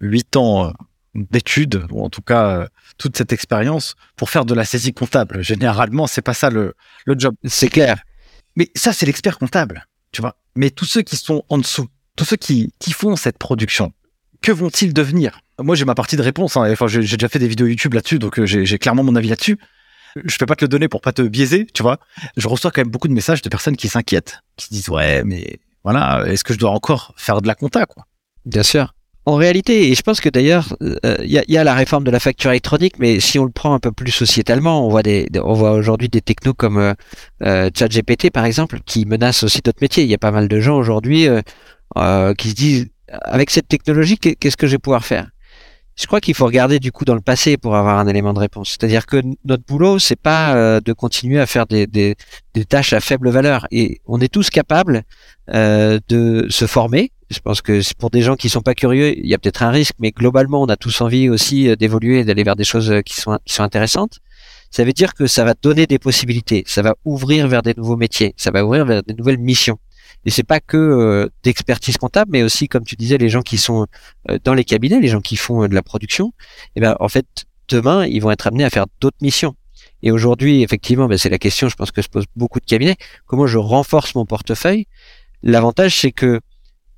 huit euh, ans d'études, ou en tout cas toute cette expérience, pour faire de la saisie comptable. Généralement, c'est pas ça le, le job. C'est clair. Mais ça, c'est l'expert comptable, tu vois. Mais tous ceux qui sont en dessous, tous ceux qui, qui font cette production, que vont-ils devenir? Moi, j'ai ma partie de réponse. Hein. Enfin, j'ai déjà fait des vidéos YouTube là-dessus, donc euh, j'ai clairement mon avis là-dessus. Je peux pas te le donner pour pas te biaiser, tu vois. Je reçois quand même beaucoup de messages de personnes qui s'inquiètent, qui se disent ouais, mais voilà, est-ce que je dois encore faire de la compta, quoi? Bien sûr. En réalité, et je pense que d'ailleurs, il euh, y, a, y, a, la réforme de la facture électronique, mais si on le prend un peu plus sociétalement, on voit des, on voit aujourd'hui des technos comme euh, euh, ChatGPT par exemple, qui menacent aussi d'autres métiers. Il y a pas mal de gens aujourd'hui euh, qui se disent avec cette technologie, qu'est-ce que je vais pouvoir faire? Je crois qu'il faut regarder du coup dans le passé pour avoir un élément de réponse. C'est-à-dire que notre boulot, c'est pas euh, de continuer à faire des, tâches à faible valeur. Et on est tous capables euh, de se former. Je pense que pour des gens qui sont pas curieux, il y a peut-être un risque, mais globalement, on a tous envie aussi euh, d'évoluer et d'aller vers des choses qui sont, qui sont intéressantes. Ça veut dire que ça va donner des possibilités, ça va ouvrir vers des nouveaux métiers, ça va ouvrir vers des nouvelles missions. Et c'est pas que euh, d'expertise comptable, mais aussi, comme tu disais, les gens qui sont euh, dans les cabinets, les gens qui font euh, de la production. Et ben, en fait, demain, ils vont être amenés à faire d'autres missions. Et aujourd'hui, effectivement, ben, c'est la question, je pense que se pose beaucoup de cabinets. Comment je renforce mon portefeuille? L'avantage, c'est que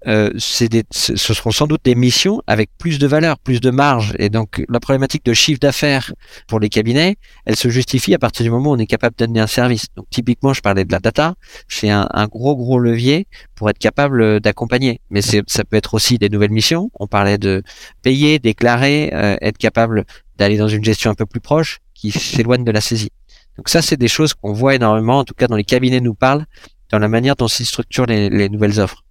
euh, des, ce seront sans doute des missions avec plus de valeur, plus de marge. Et donc la problématique de chiffre d'affaires pour les cabinets, elle se justifie à partir du moment où on est capable de donner un service. Donc typiquement, je parlais de la data, c'est un, un, gros gros levier pour être capable d'accompagner. Mais ça peut être aussi des nouvelles missions. On parlait de payer, déclarer, euh, être capable d'aller dans une gestion un peu plus proche qui s'éloigne de la saisie. Donc ça, c'est des choses qu'on voit énormément, en tout cas dans les cabinets nous parlent, dans la manière dont s'ils structurent les, les nouvelles offres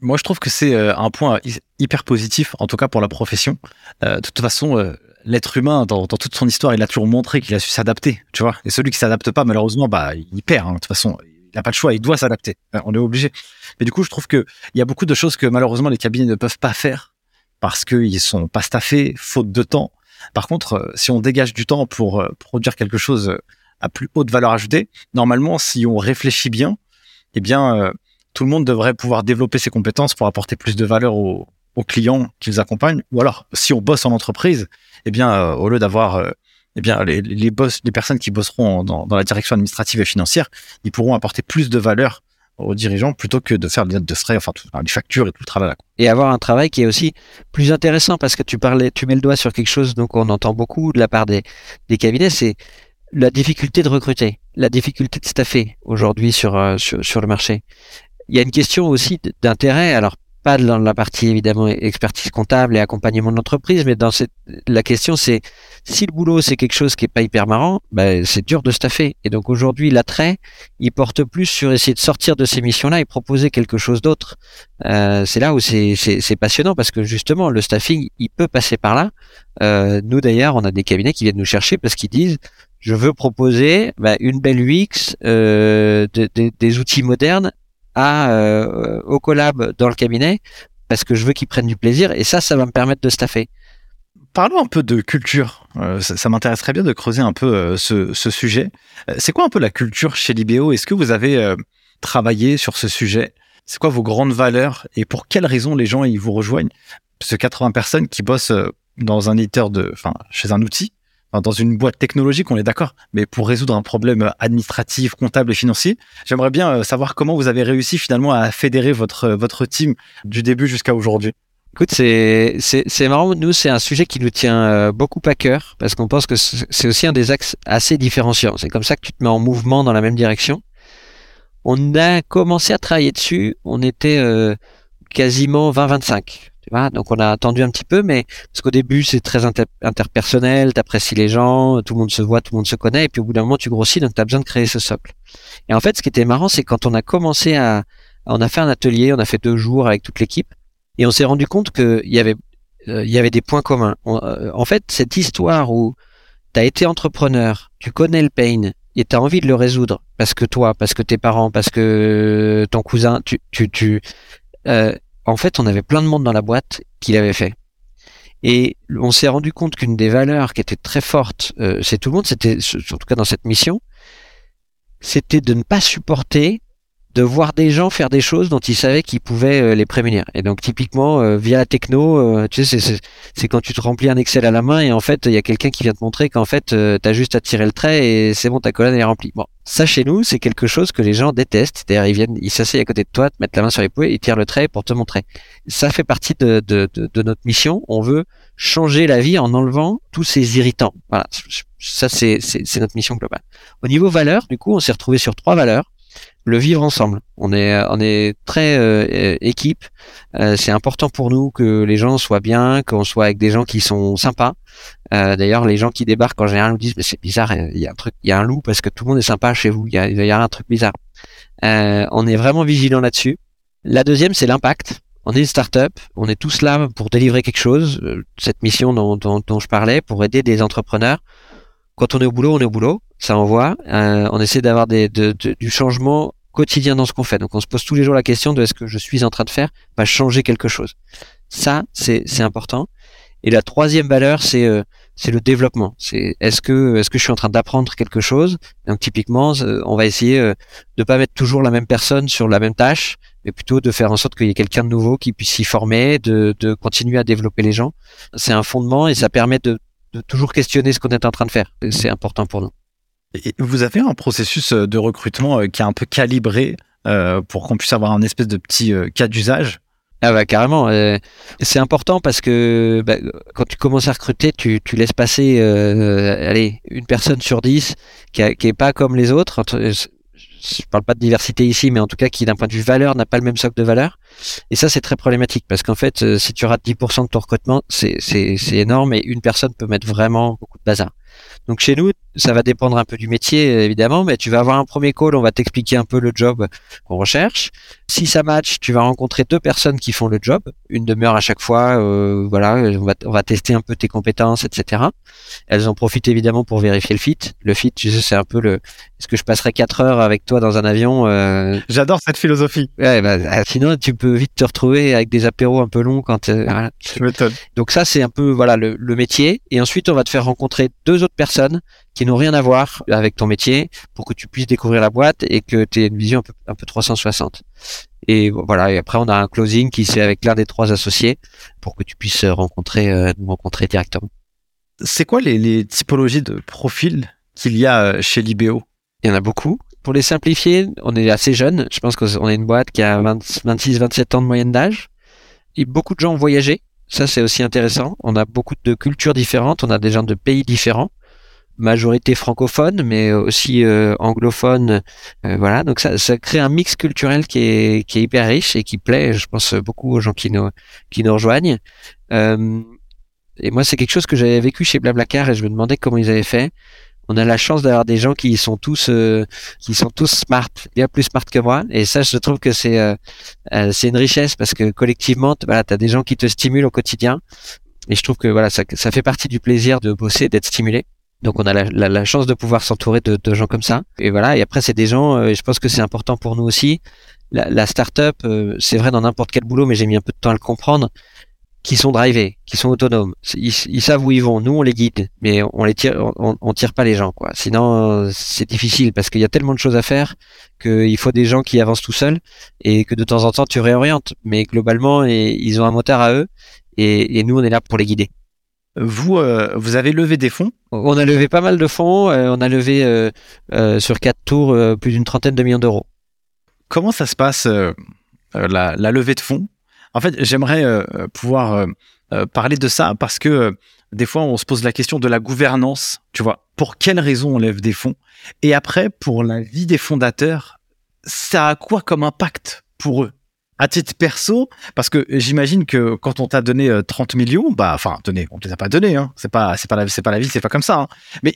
moi, je trouve que c'est euh, un point hyper positif, en tout cas pour la profession. Euh, de toute façon, euh, l'être humain, dans, dans, toute son histoire, il a toujours montré qu'il a su s'adapter, tu vois. Et celui qui s'adapte pas, malheureusement, bah, il perd. Hein. De toute façon, il n'a pas le choix, il doit s'adapter. On est obligé. Mais du coup, je trouve que il y a beaucoup de choses que malheureusement les cabinets ne peuvent pas faire parce qu'ils sont pas staffés, faute de temps. Par contre, si on dégage du temps pour produire quelque chose à plus haute valeur ajoutée, normalement, si on réfléchit bien, eh bien, tout le monde devrait pouvoir développer ses compétences pour apporter plus de valeur aux, clients qu'ils accompagnent. Ou alors, si on bosse en entreprise, eh bien, euh, au lieu d'avoir euh, eh bien, les, les, boss, les personnes qui bosseront dans, la direction administrative et financière, ils pourront apporter plus de valeur aux dirigeants plutôt que de faire des notes de frais, enfin, tout, factures et tout le travail. Et avoir un travail qui est aussi plus intéressant parce que tu parlais, tu mets le doigt sur quelque chose donc on entend beaucoup de la part des, des cabinets, c'est la difficulté de recruter, la difficulté de staffer aujourd'hui sur, euh, sur, sur le marché. Il y a une question aussi d'intérêt, alors pas dans la partie évidemment expertise comptable et accompagnement de l'entreprise, mais dans cette, la question c'est si le boulot c'est quelque chose qui est pas hyper marrant, ben, c'est dur de staffer. Et donc aujourd'hui l'attrait, il porte plus sur essayer de sortir de ces missions-là et proposer quelque chose d'autre. Euh, c'est là où c'est passionnant parce que justement le staffing il peut passer par là. Euh, nous d'ailleurs on a des cabinets qui viennent nous chercher parce qu'ils disent je veux proposer ben, une belle UX, euh, des outils modernes à, euh, au collab dans le cabinet parce que je veux qu'ils prennent du plaisir et ça, ça va me permettre de staffer. Parlons un peu de culture. Euh, ça, m'intéresserait bien de creuser un peu euh, ce, ce, sujet. c'est quoi un peu la culture chez Libéo? Est-ce que vous avez travaillé sur ce sujet? C'est quoi vos grandes valeurs et pour quelles raisons les gens ils vous rejoignent? Parce que 80 personnes qui bossent dans un éditeur de, enfin, chez un outil, dans une boîte technologique, on est d'accord, mais pour résoudre un problème administratif, comptable et financier, j'aimerais bien euh, savoir comment vous avez réussi finalement à fédérer votre, votre team du début jusqu'à aujourd'hui. Écoute, c'est, c'est, c'est marrant. Nous, c'est un sujet qui nous tient euh, beaucoup à cœur parce qu'on pense que c'est aussi un des axes assez différenciants. C'est comme ça que tu te mets en mouvement dans la même direction. On a commencé à travailler dessus. On était euh, quasiment 20-25 donc on a attendu un petit peu, mais parce qu'au début c'est très inter interpersonnel, t'apprécies les gens, tout le monde se voit, tout le monde se connaît, et puis au bout d'un moment tu grossis, donc tu as besoin de créer ce socle. Et en fait, ce qui était marrant, c'est quand on a commencé à, on a fait un atelier, on a fait deux jours avec toute l'équipe, et on s'est rendu compte qu'il y avait, euh, y avait des points communs. Euh, en fait, cette histoire où tu as été entrepreneur, tu connais le pain, et tu as envie de le résoudre parce que toi, parce que tes parents, parce que ton cousin, tu, tu, tu euh, en fait, on avait plein de monde dans la boîte qui l'avait fait. Et on s'est rendu compte qu'une des valeurs qui était très forte euh, c'est tout le monde, c'était, en tout cas dans cette mission, c'était de ne pas supporter de voir des gens faire des choses dont ils savaient qu'ils pouvaient euh, les prémunir. Et donc typiquement euh, via la techno, euh, tu sais, c'est quand tu te remplis un Excel à la main et en fait il y a quelqu'un qui vient te montrer qu'en fait tu as juste à tirer le trait et c'est bon ta colonne est remplie. Bon, ça chez nous c'est quelque chose que les gens détestent. D'ailleurs ils viennent, ils s'asseyent à côté de toi, te mettent la main sur l'épaule et ils tirent le trait pour te montrer. Ça fait partie de, de, de, de notre mission. On veut changer la vie en enlevant tous ces irritants. Voilà, ça c'est notre mission globale. Au niveau valeur, du coup on s'est retrouvé sur trois valeurs le vivre ensemble. On est, on est très euh, équipe. Euh, c'est important pour nous que les gens soient bien, qu'on soit avec des gens qui sont sympas. Euh, d'ailleurs, les gens qui débarquent en général nous disent mais c'est bizarre, il y a un truc, il y a un loup parce que tout le monde est sympa chez vous. Il y a, il y a un truc bizarre. on est vraiment vigilant là-dessus. La deuxième, c'est l'impact. on est une start-up, on est tous là pour délivrer quelque chose, euh, cette mission dont, dont, je parlais, pour aider des entrepreneurs. Quand on est au boulot, on est au boulot, ça envoie. Euh, on essaie d'avoir des, de, du changement quotidien dans ce qu'on fait. Donc on se pose tous les jours la question de est-ce que je suis en train de faire va changer quelque chose. Ça, c'est important. Et la troisième valeur, c'est euh, le développement. C'est est-ce que est-ce que je suis en train d'apprendre quelque chose? Donc typiquement, on va essayer de pas mettre toujours la même personne sur la même tâche, mais plutôt de faire en sorte qu'il y ait quelqu'un de nouveau qui puisse s'y former, de, de continuer à développer les gens. C'est un fondement et ça permet de, de toujours questionner ce qu'on est en train de faire. C'est important pour nous. Et vous avez un processus euh, de recrutement euh, qui est un peu calibré euh, pour qu'on puisse avoir un espèce de petit cas d'usage? Ah bah carrément. c'est important parce que bah, quand tu commences à recruter, tu, tu laisses passer allez une personne sur dix qui, a, qui est pas comme les autres je parle pas de diversité ici, mais en tout cas qui d'un point de vue valeur n'a pas le même socle de valeur. Et ça, c'est très problématique parce qu'en fait, euh, si tu rates 10% de ton recrutement, c'est énorme et une personne peut mettre vraiment beaucoup de bazar. Donc chez nous, ça va dépendre un peu du métier évidemment, mais tu vas avoir un premier call, on va t'expliquer un peu le job qu'on recherche. Si ça match, tu vas rencontrer deux personnes qui font le job, une demi-heure à chaque fois. Euh, voilà, on va, on va tester un peu tes compétences, etc. Elles en profitent évidemment pour vérifier le fit. Le fit, tu sais, c'est un peu le. Est-ce que je passerai quatre heures avec toi dans un avion euh... J'adore cette philosophie. Ouais, bah, euh, sinon tu peux vite te retrouver avec des apéros un peu longs quand. Euh, voilà. Je m'étonne. Donc ça, c'est un peu voilà le, le métier. Et ensuite, on va te faire rencontrer deux autres personnes qui n'ont rien à voir avec ton métier pour que tu puisses découvrir la boîte et que tu aies une vision un peu, un peu 360. Et voilà, et après on a un closing qui c'est avec l'un des trois associés pour que tu puisses rencontrer euh, nous rencontrer directement. C'est quoi les, les, typologies de profils qu'il y a euh, chez Libéo? Il y en a beaucoup. Pour les simplifier, on est assez jeune. Je pense qu'on est une boîte qui a 26-27 ans de moyenne d'âge. Et beaucoup de gens ont voyagé. Ça, c'est aussi intéressant. On a beaucoup de cultures différentes. On a des gens de pays différents majorité francophone, mais aussi euh, anglophone. Euh, voilà, donc ça, ça crée un mix culturel qui est, qui est hyper riche et qui plaît, je pense, beaucoup aux gens qui nous, qui nous rejoignent. Euh, et moi, c'est quelque chose que j'avais vécu chez Blablacar et je me demandais comment ils avaient fait. On a la chance d'avoir des gens qui sont tous qui sont tous smart, bien plus smart que moi. Et ça, je trouve que c'est c'est une richesse parce que collectivement, voilà, tu as des gens qui te stimulent au quotidien. Et je trouve que voilà, ça, ça fait partie du plaisir de bosser, d'être stimulé. Donc on a la, chance de pouvoir s'entourer de, gens comme ça. Et voilà. Et après c'est des gens. Euh, et je pense que c'est important pour nous aussi. La, la start-up, euh, c'est vrai dans n'importe quel boulot, mais j'ai mis un peu de temps à le comprendre. Qui sont drivés, qui sont autonomes. Ils, ils, savent où ils vont. Nous on les guide, mais on les tire, on, on tire pas les gens quoi. Sinon c'est difficile parce qu'il y a tellement de choses à faire qu'il faut des gens qui avancent tout seuls et que de temps en temps tu réorientes. Mais globalement, ils ont un moteur à eux et nous on est là pour les guider. Vous, euh, vous avez levé des fonds On a levé pas mal de fonds. Euh, on a levé euh, sur quatre tours plus d'une trentaine de millions d'euros. Comment ça se passe la, la, levée de fonds? En fait, j'aimerais pouvoir parler de ça parce que des fois, on se pose la question de la gouvernance. Tu vois, pour quelles raisons on lève des fonds? Et après, pour la vie des fondateurs, ça a quoi comme impact pour eux? À titre perso, parce que j'imagine que quand on t'a donné 30 euh, millions, bah, enfin, donné, on te les a pas donnés, hein. C'est pas, c'est pas la, c'est pas la vie, c'est pas comme ça. Hein. Mais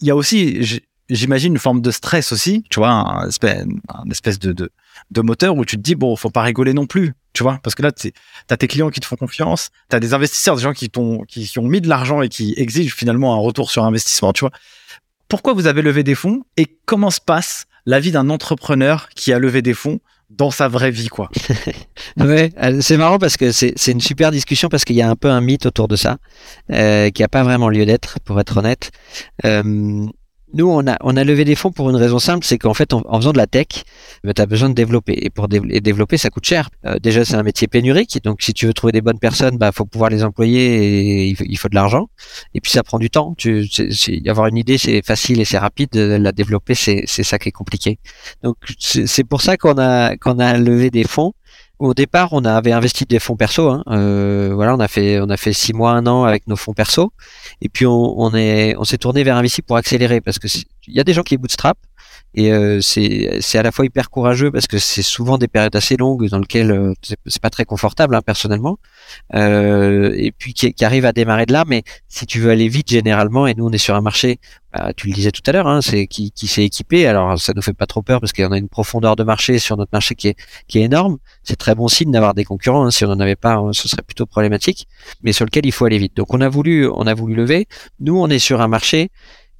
il y a aussi, j'imagine, une forme de stress aussi, tu vois, un espèce, un espèce de, de, moteur où tu te dis, bon, faut pas rigoler non plus, tu vois, parce que là, t'as tes clients qui te font confiance, t'as des investisseurs, des gens qui t'ont, qui ont mis de l'argent et qui exigent finalement un retour sur investissement, tu vois. Pourquoi vous avez levé des fonds et comment se passe la vie d'un entrepreneur qui a levé des fonds dans sa vraie vie, quoi. ouais, euh, c'est marrant parce que c'est une super discussion parce qu'il y a un peu un mythe autour de ça euh, qui a pas vraiment lieu d'être, pour être honnête. Euh, nous, on a, on a levé des fonds pour une raison simple, c'est qu'en fait, en, faisant de la tech, bah, tu as besoin de développer. Et pour développer, ça coûte cher. Euh, déjà, c'est un métier pénurique, donc si tu veux trouver des bonnes personnes, bah faut pouvoir les employer et il faut, de l'argent. Et puis ça prend du temps. Tu, avoir une idée, c'est facile et c'est rapide. La développer, c'est ça qui est compliqué. Donc c'est pour ça qu'on a qu'on a levé des fonds au départ, on avait investi des fonds perso. Hein. Euh, voilà, on a fait six mois, un an avec nos fonds perso. Et puis on, on est on s'est tourné vers Investi pour accélérer parce que il y a des gens qui bootstrap et euh, c'est à la fois hyper courageux parce que c'est souvent des périodes assez longues dans lesquelles euh, c'est pas très confortable hein, personnellement. Euh, et puis qui, qui, arrive à démarrer de là. Mais si tu veux aller vite généralement et nous on est sur un marché bah, tu le disais tout à l'heure hein, c'est qui, qui s'est équipé. Alors ça nous fait pas trop peur parce qu'on a une profondeur de marché sur notre marché qui est qui est énorme. C'est très bon signe d'avoir des concurrents hein. si on n'en avait pas ce serait plutôt problématique mais sur lequel il faut aller vite. Donc on a voulu on a voulu lever. Nous on est sur un marché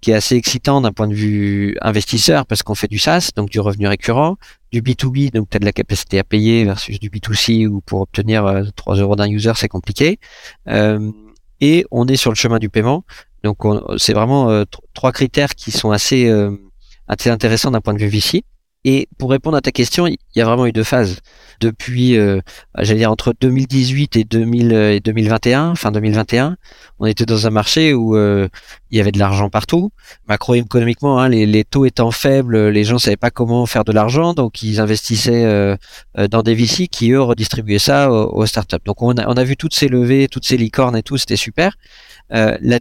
qui est assez excitant d'un point de vue investisseur parce qu'on fait du SaaS, donc du revenu récurrent, du B2B, donc tu as de la capacité à payer versus du B2C où pour obtenir 3 euh, euros d'un user c'est compliqué. Euh, et on est sur le chemin du paiement. Donc c'est vraiment euh, trois critères qui sont assez, assez intéressants d'un point de vue VC. Et pour répondre à ta question, il y a vraiment eu deux phases. Depuis, euh, j'allais dire entre 2018 et, 2000, et 2021, fin 2021, on était dans un marché où euh, il y avait de l'argent partout. Macroéconomiquement, hein, les, taux étant faibles, les gens savaient pas comment faire de l'argent, donc ils investissaient euh, dans des VC qui eux redistribuaient ça aux, startups. Donc on a, on a vu toutes ces levées, toutes ces licornes et tout, c'était super. la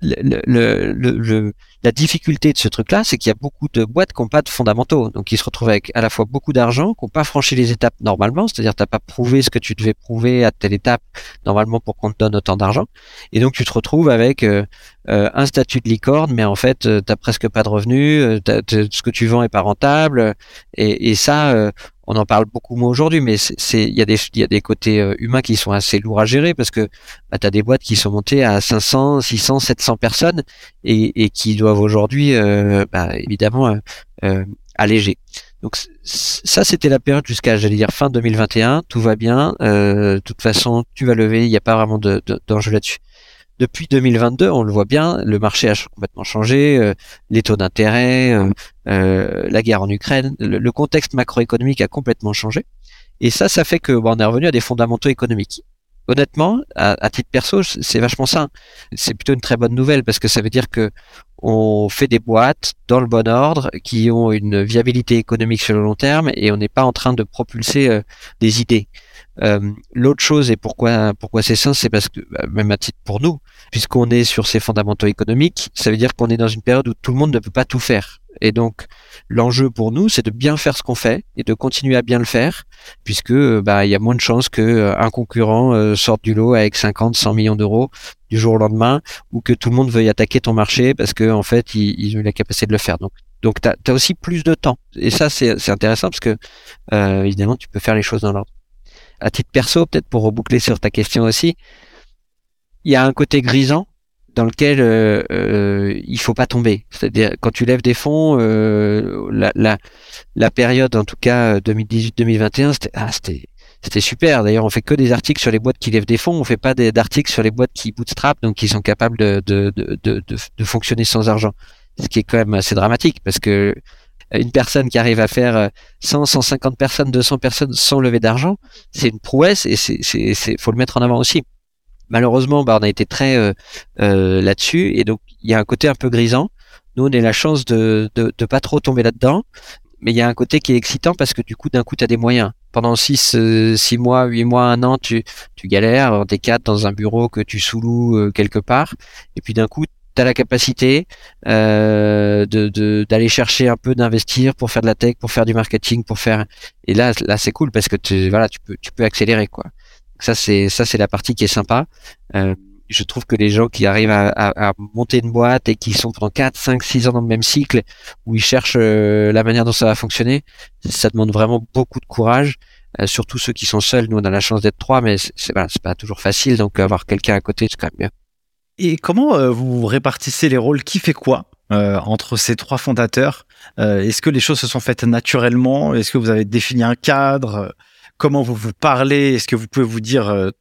le, le, le, la difficulté de ce truc-là, c'est qu'il y a beaucoup de boîtes qui n'ont pas de fondamentaux, donc ils se retrouvent avec à la fois beaucoup d'argent, qui n'ont pas franchi les étapes normalement, c'est-à-dire tu n'as pas prouvé ce que tu devais prouver à telle étape normalement pour qu'on te donne autant d'argent, et donc tu te retrouves avec euh, euh, un statut de licorne, mais en fait euh, tu n'as presque pas de revenus, ce que tu vends est pas rentable, et, et ça on en parle beaucoup moins aujourd'hui, mais c'est il y a des y a des côtés euh, humains qui sont assez lourds à gérer parce que bah, tu des boîtes qui sont montées à 500, 600, 700 personnes et, et qui doivent aujourd'hui euh, bah, évidemment euh, euh alléger. Donc ça c'était la période jusqu'à j'allais dire fin 2021, tout va bien, de toute façon tu vas lever, il n'y a pas vraiment d'enjeu de, là-dessus. Depuis 2022, on le voit bien, le marché a complètement changé, euh, les taux d'intérêt, euh, euh, la guerre en Ukraine, le, contexte macroéconomique a complètement changé. Et ça, ça fait que bon, on est revenu à des fondamentaux économiques. Honnêtement, à, titre perso, c'est vachement ça. C'est plutôt une très bonne nouvelle parce que ça veut dire que on fait des boîtes dans le bon ordre qui ont une viabilité économique sur le long terme et on n'est pas en train de propulser des idées. Euh, L'autre chose et pourquoi pourquoi c'est ça, c'est parce que bah, même à titre pour nous, puisqu'on est sur ces fondamentaux économiques, ça veut dire qu'on est dans une période où tout le monde ne peut pas tout faire. Et donc l'enjeu pour nous, c'est de bien faire ce qu'on fait et de continuer à bien le faire, puisque bah il y a moins de chances que euh, un concurrent euh, sorte du lot avec 50, 100 millions d'euros du jour au lendemain, ou que tout le monde veuille attaquer ton marché parce que en fait ils, ont eu la capacité de le faire. Donc donc tu as, aussi plus de temps. Et ça c'est intéressant parce que euh, évidemment tu peux faire les choses dans l'ordre à titre perso, peut-être pour reboucler sur ta question aussi, il y a un côté grisant dans lequel euh, euh, il faut pas tomber. C'est-à-dire quand tu lèves des fonds, euh, la, la, la, période en tout cas 2018-2021, c'était ah, c'était c'était super. D'ailleurs, on fait que des articles sur les boîtes qui lèvent des fonds. On fait pas d'articles sur les boîtes qui bootstrap, donc qui sont capables de, de, de, de, de fonctionner sans argent. Ce qui est quand même assez dramatique parce que une personne qui arrive à faire 100, euh, 150 personnes, 200 personnes sans lever d'argent, c'est une prouesse et c'est, faut le mettre en avant aussi. Malheureusement, bah, on a été très euh, euh, là-dessus et donc il y a un côté un peu grisant. Nous, on a la chance de, de, de pas trop tomber là-dedans, mais il y a un côté qui est excitant parce que du coup, d'un coup, tu as des moyens. Pendant 6 six mois, 8 mois, un an, tu, tu galères, t'es quatre dans un bureau que tu sous-loues quelque part, et puis d'un coup, tu as la capacité euh, de d'aller chercher un peu d'investir pour faire de la tech, pour faire du marketing, pour faire et là là c'est cool parce que tu voilà tu peux tu peux accélérer quoi. ça c'est ça c'est la partie qui est sympa. Euh, je trouve que les gens qui arrivent à, à, monter une boîte et qui sont pendant 4, 5, 6 ans dans le même cycle, où ils cherchent euh, la manière dont ça va fonctionner, ça demande vraiment beaucoup de courage. Euh, surtout ceux qui sont seuls, nous on a la chance d'être trois, mais c'est voilà, pas toujours facile, donc avoir quelqu'un à côté, c'est quand même mieux. Et comment euh, vous répartissez les rôles? Qui fait quoi euh, entre ces trois fondateurs? Euh, Est-ce que les choses se sont faites naturellement? Est-ce que vous avez défini un cadre? Comment vous vous parlez? Est-ce que vous pouvez vous dire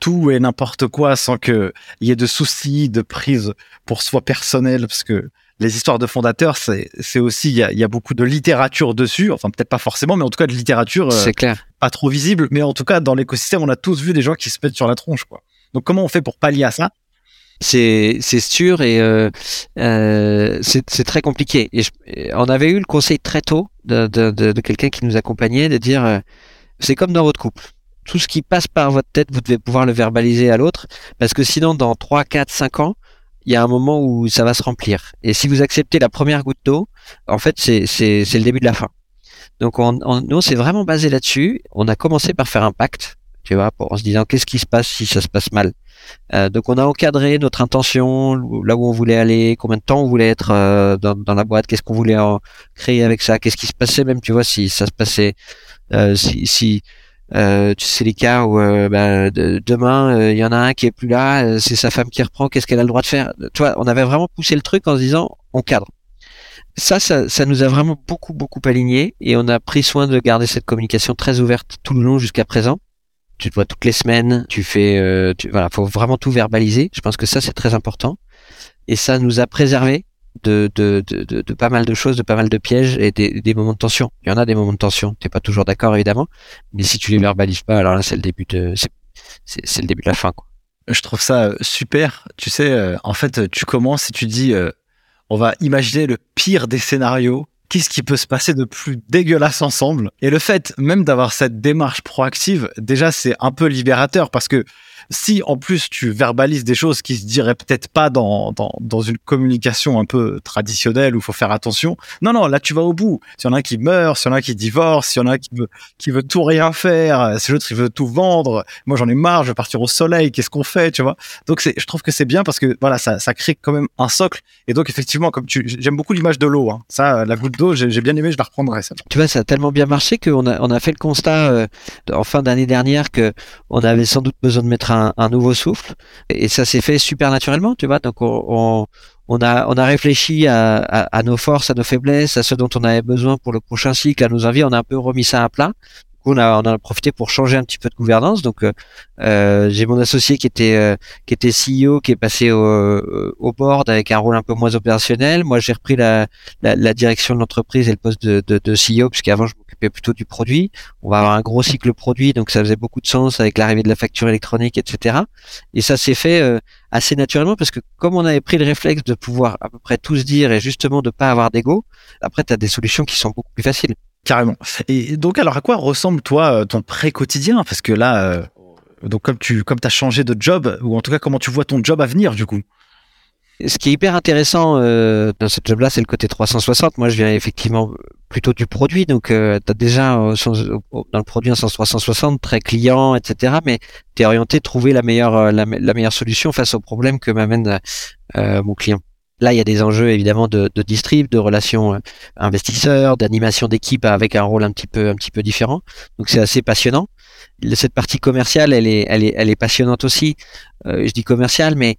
tout et n'importe quoi sans qu'il y ait de soucis, de prise pour soi personnel Parce que les histoires de fondateurs, c'est aussi, il y a, y a, beaucoup de littérature dessus. Enfin, peut-être pas forcément, mais en tout cas de littérature. c'est clair. Pas trop visible, mais en tout cas, dans l'écosystème, on a tous vu des gens qui se mettent sur la tronche, quoi. Donc, comment on fait pour pallier à ça? C'est c'est sûr et euh, euh, c'est très compliqué. Et on avait eu le conseil très tôt de, de, de, quelqu'un qui nous accompagnait de dire euh, c'est comme dans votre couple. Tout ce qui passe par votre tête, vous devez pouvoir le verbaliser à l'autre parce que sinon dans 3, 4, 5 ans, il y a un moment où ça va se remplir. Et si vous acceptez la première goutte d'eau, en fait, c'est c'est le début de la fin. Donc on, on, nous, on s'est vraiment basé là-dessus. On a commencé par faire un pacte, tu vois, pour, en se disant qu'est-ce qui se passe si ça se passe mal? Euh, donc on a encadré notre intention, là où on voulait aller, combien de temps on voulait être euh, dans, la boîte, qu'est-ce qu'on voulait en créer avec ça, qu'est-ce qui se passait même, tu vois, si ça se passait, euh, si, si euh, tu sais les cas où euh, bah, demain il y en a un qui est plus là, c'est sa femme qui reprend, qu'est-ce qu'elle a le droit de faire? Tu vois, on avait vraiment poussé le truc en se disant on cadre. Ça, ça, ça nous a vraiment beaucoup beaucoup aligné et on a pris soin de garder cette communication très ouverte tout le long jusqu'à présent tu te vois toutes les semaines, tu fais, euh, tu, voilà, faut vraiment tout verbaliser. Je pense que ça c'est très important et ça nous a préservé de, de, de, de, pas mal de choses, de pas mal de pièges et des, des moments de tension. Il y en a des moments de tension. T'es pas toujours d'accord évidemment, mais si tu les verbalises pas, alors là c'est le début de, c'est le début de la fin. Quoi. Je trouve ça euh, super. Tu sais, euh, en fait, tu commences et tu dis, on va imaginer le pire des scénarios qu'est-ce qui peut se passer de plus dégueulasse ensemble. Et le fait même d'avoir cette démarche proactive, déjà c'est un peu libérateur parce que si en plus tu verbalises des choses qui se diraient peut-être pas dans, dans, une communication un peu traditionnelle où il faut faire attention, non, non, là tu vas au bout. S'il y en a un qui meurt, s'il y en a un qui divorce, s'il y en a un qui veut, qui veut tout rien faire, si l'autre il veut tout vendre, moi j'en ai marre, je vais partir au soleil, qu'est-ce qu'on fait, tu vois? Donc je trouve que c'est bien parce que voilà, ça, ça crée quand même un socle. Et donc effectivement, comme tu, j'aime beaucoup l'image de l'eau. Hein. Ça, la goutte d'eau, j'ai, bien aimé, je la reprendrai. Tu vois, ça a tellement bien marché qu'on a, on a fait le constat euh, en fin d'année dernière que on avait sans doute besoin de mettre un un, nouveau souffle. Et ça s'est fait super naturellement, tu vois. Donc on, on, a, on a réfléchi à, à, nos forces, à nos faiblesses, à ce dont on avait besoin pour le prochain cycle, à nos envies. On a un peu remis ça à plat on a, on a profité pour changer un petit peu de gouvernance. Donc, euh, euh j'ai mon associé qui était euh, qui était CEO, qui est passé au, euh, au board avec un rôle un peu moins opérationnel. Moi, j'ai repris la, direction de l'entreprise et le poste de, de, de CEO, puisqu'avant je m'occupais plutôt du produit. On va avoir un gros cycle produit, donc ça faisait beaucoup de sens avec l'arrivée de la facture électronique, etc. Et ça s'est fait assez naturellement parce que comme on avait pris le réflexe de pouvoir à peu près tous dire et justement de pas avoir d'ego, après tu as des solutions qui sont beaucoup plus faciles. Carrément. Et donc, alors, à quoi ressemble, toi, euh, ton pré-quotidien? Parce que là, euh, donc, comme tu comme as changé de job, ou en tout cas, comment tu vois ton job à venir, du coup? Ce qui est hyper intéressant euh, dans ce job-là, c'est le côté 360. Moi, je viens effectivement plutôt du produit, donc euh, tu as déjà dans le produit un sens 360, très client, etc. Mais tu es orienté trouver la meilleure la, la, meilleure solution face au problème que m'amène mon client. Là, il y a des enjeux évidemment de, de distrib, de relations euh, investisseurs, d'animation d'équipe avec un rôle un petit peu un petit peu différent. Donc c'est assez passionnant. Cette partie commerciale, elle est elle est elle est passionnante aussi. Euh, je dis commerciale, mais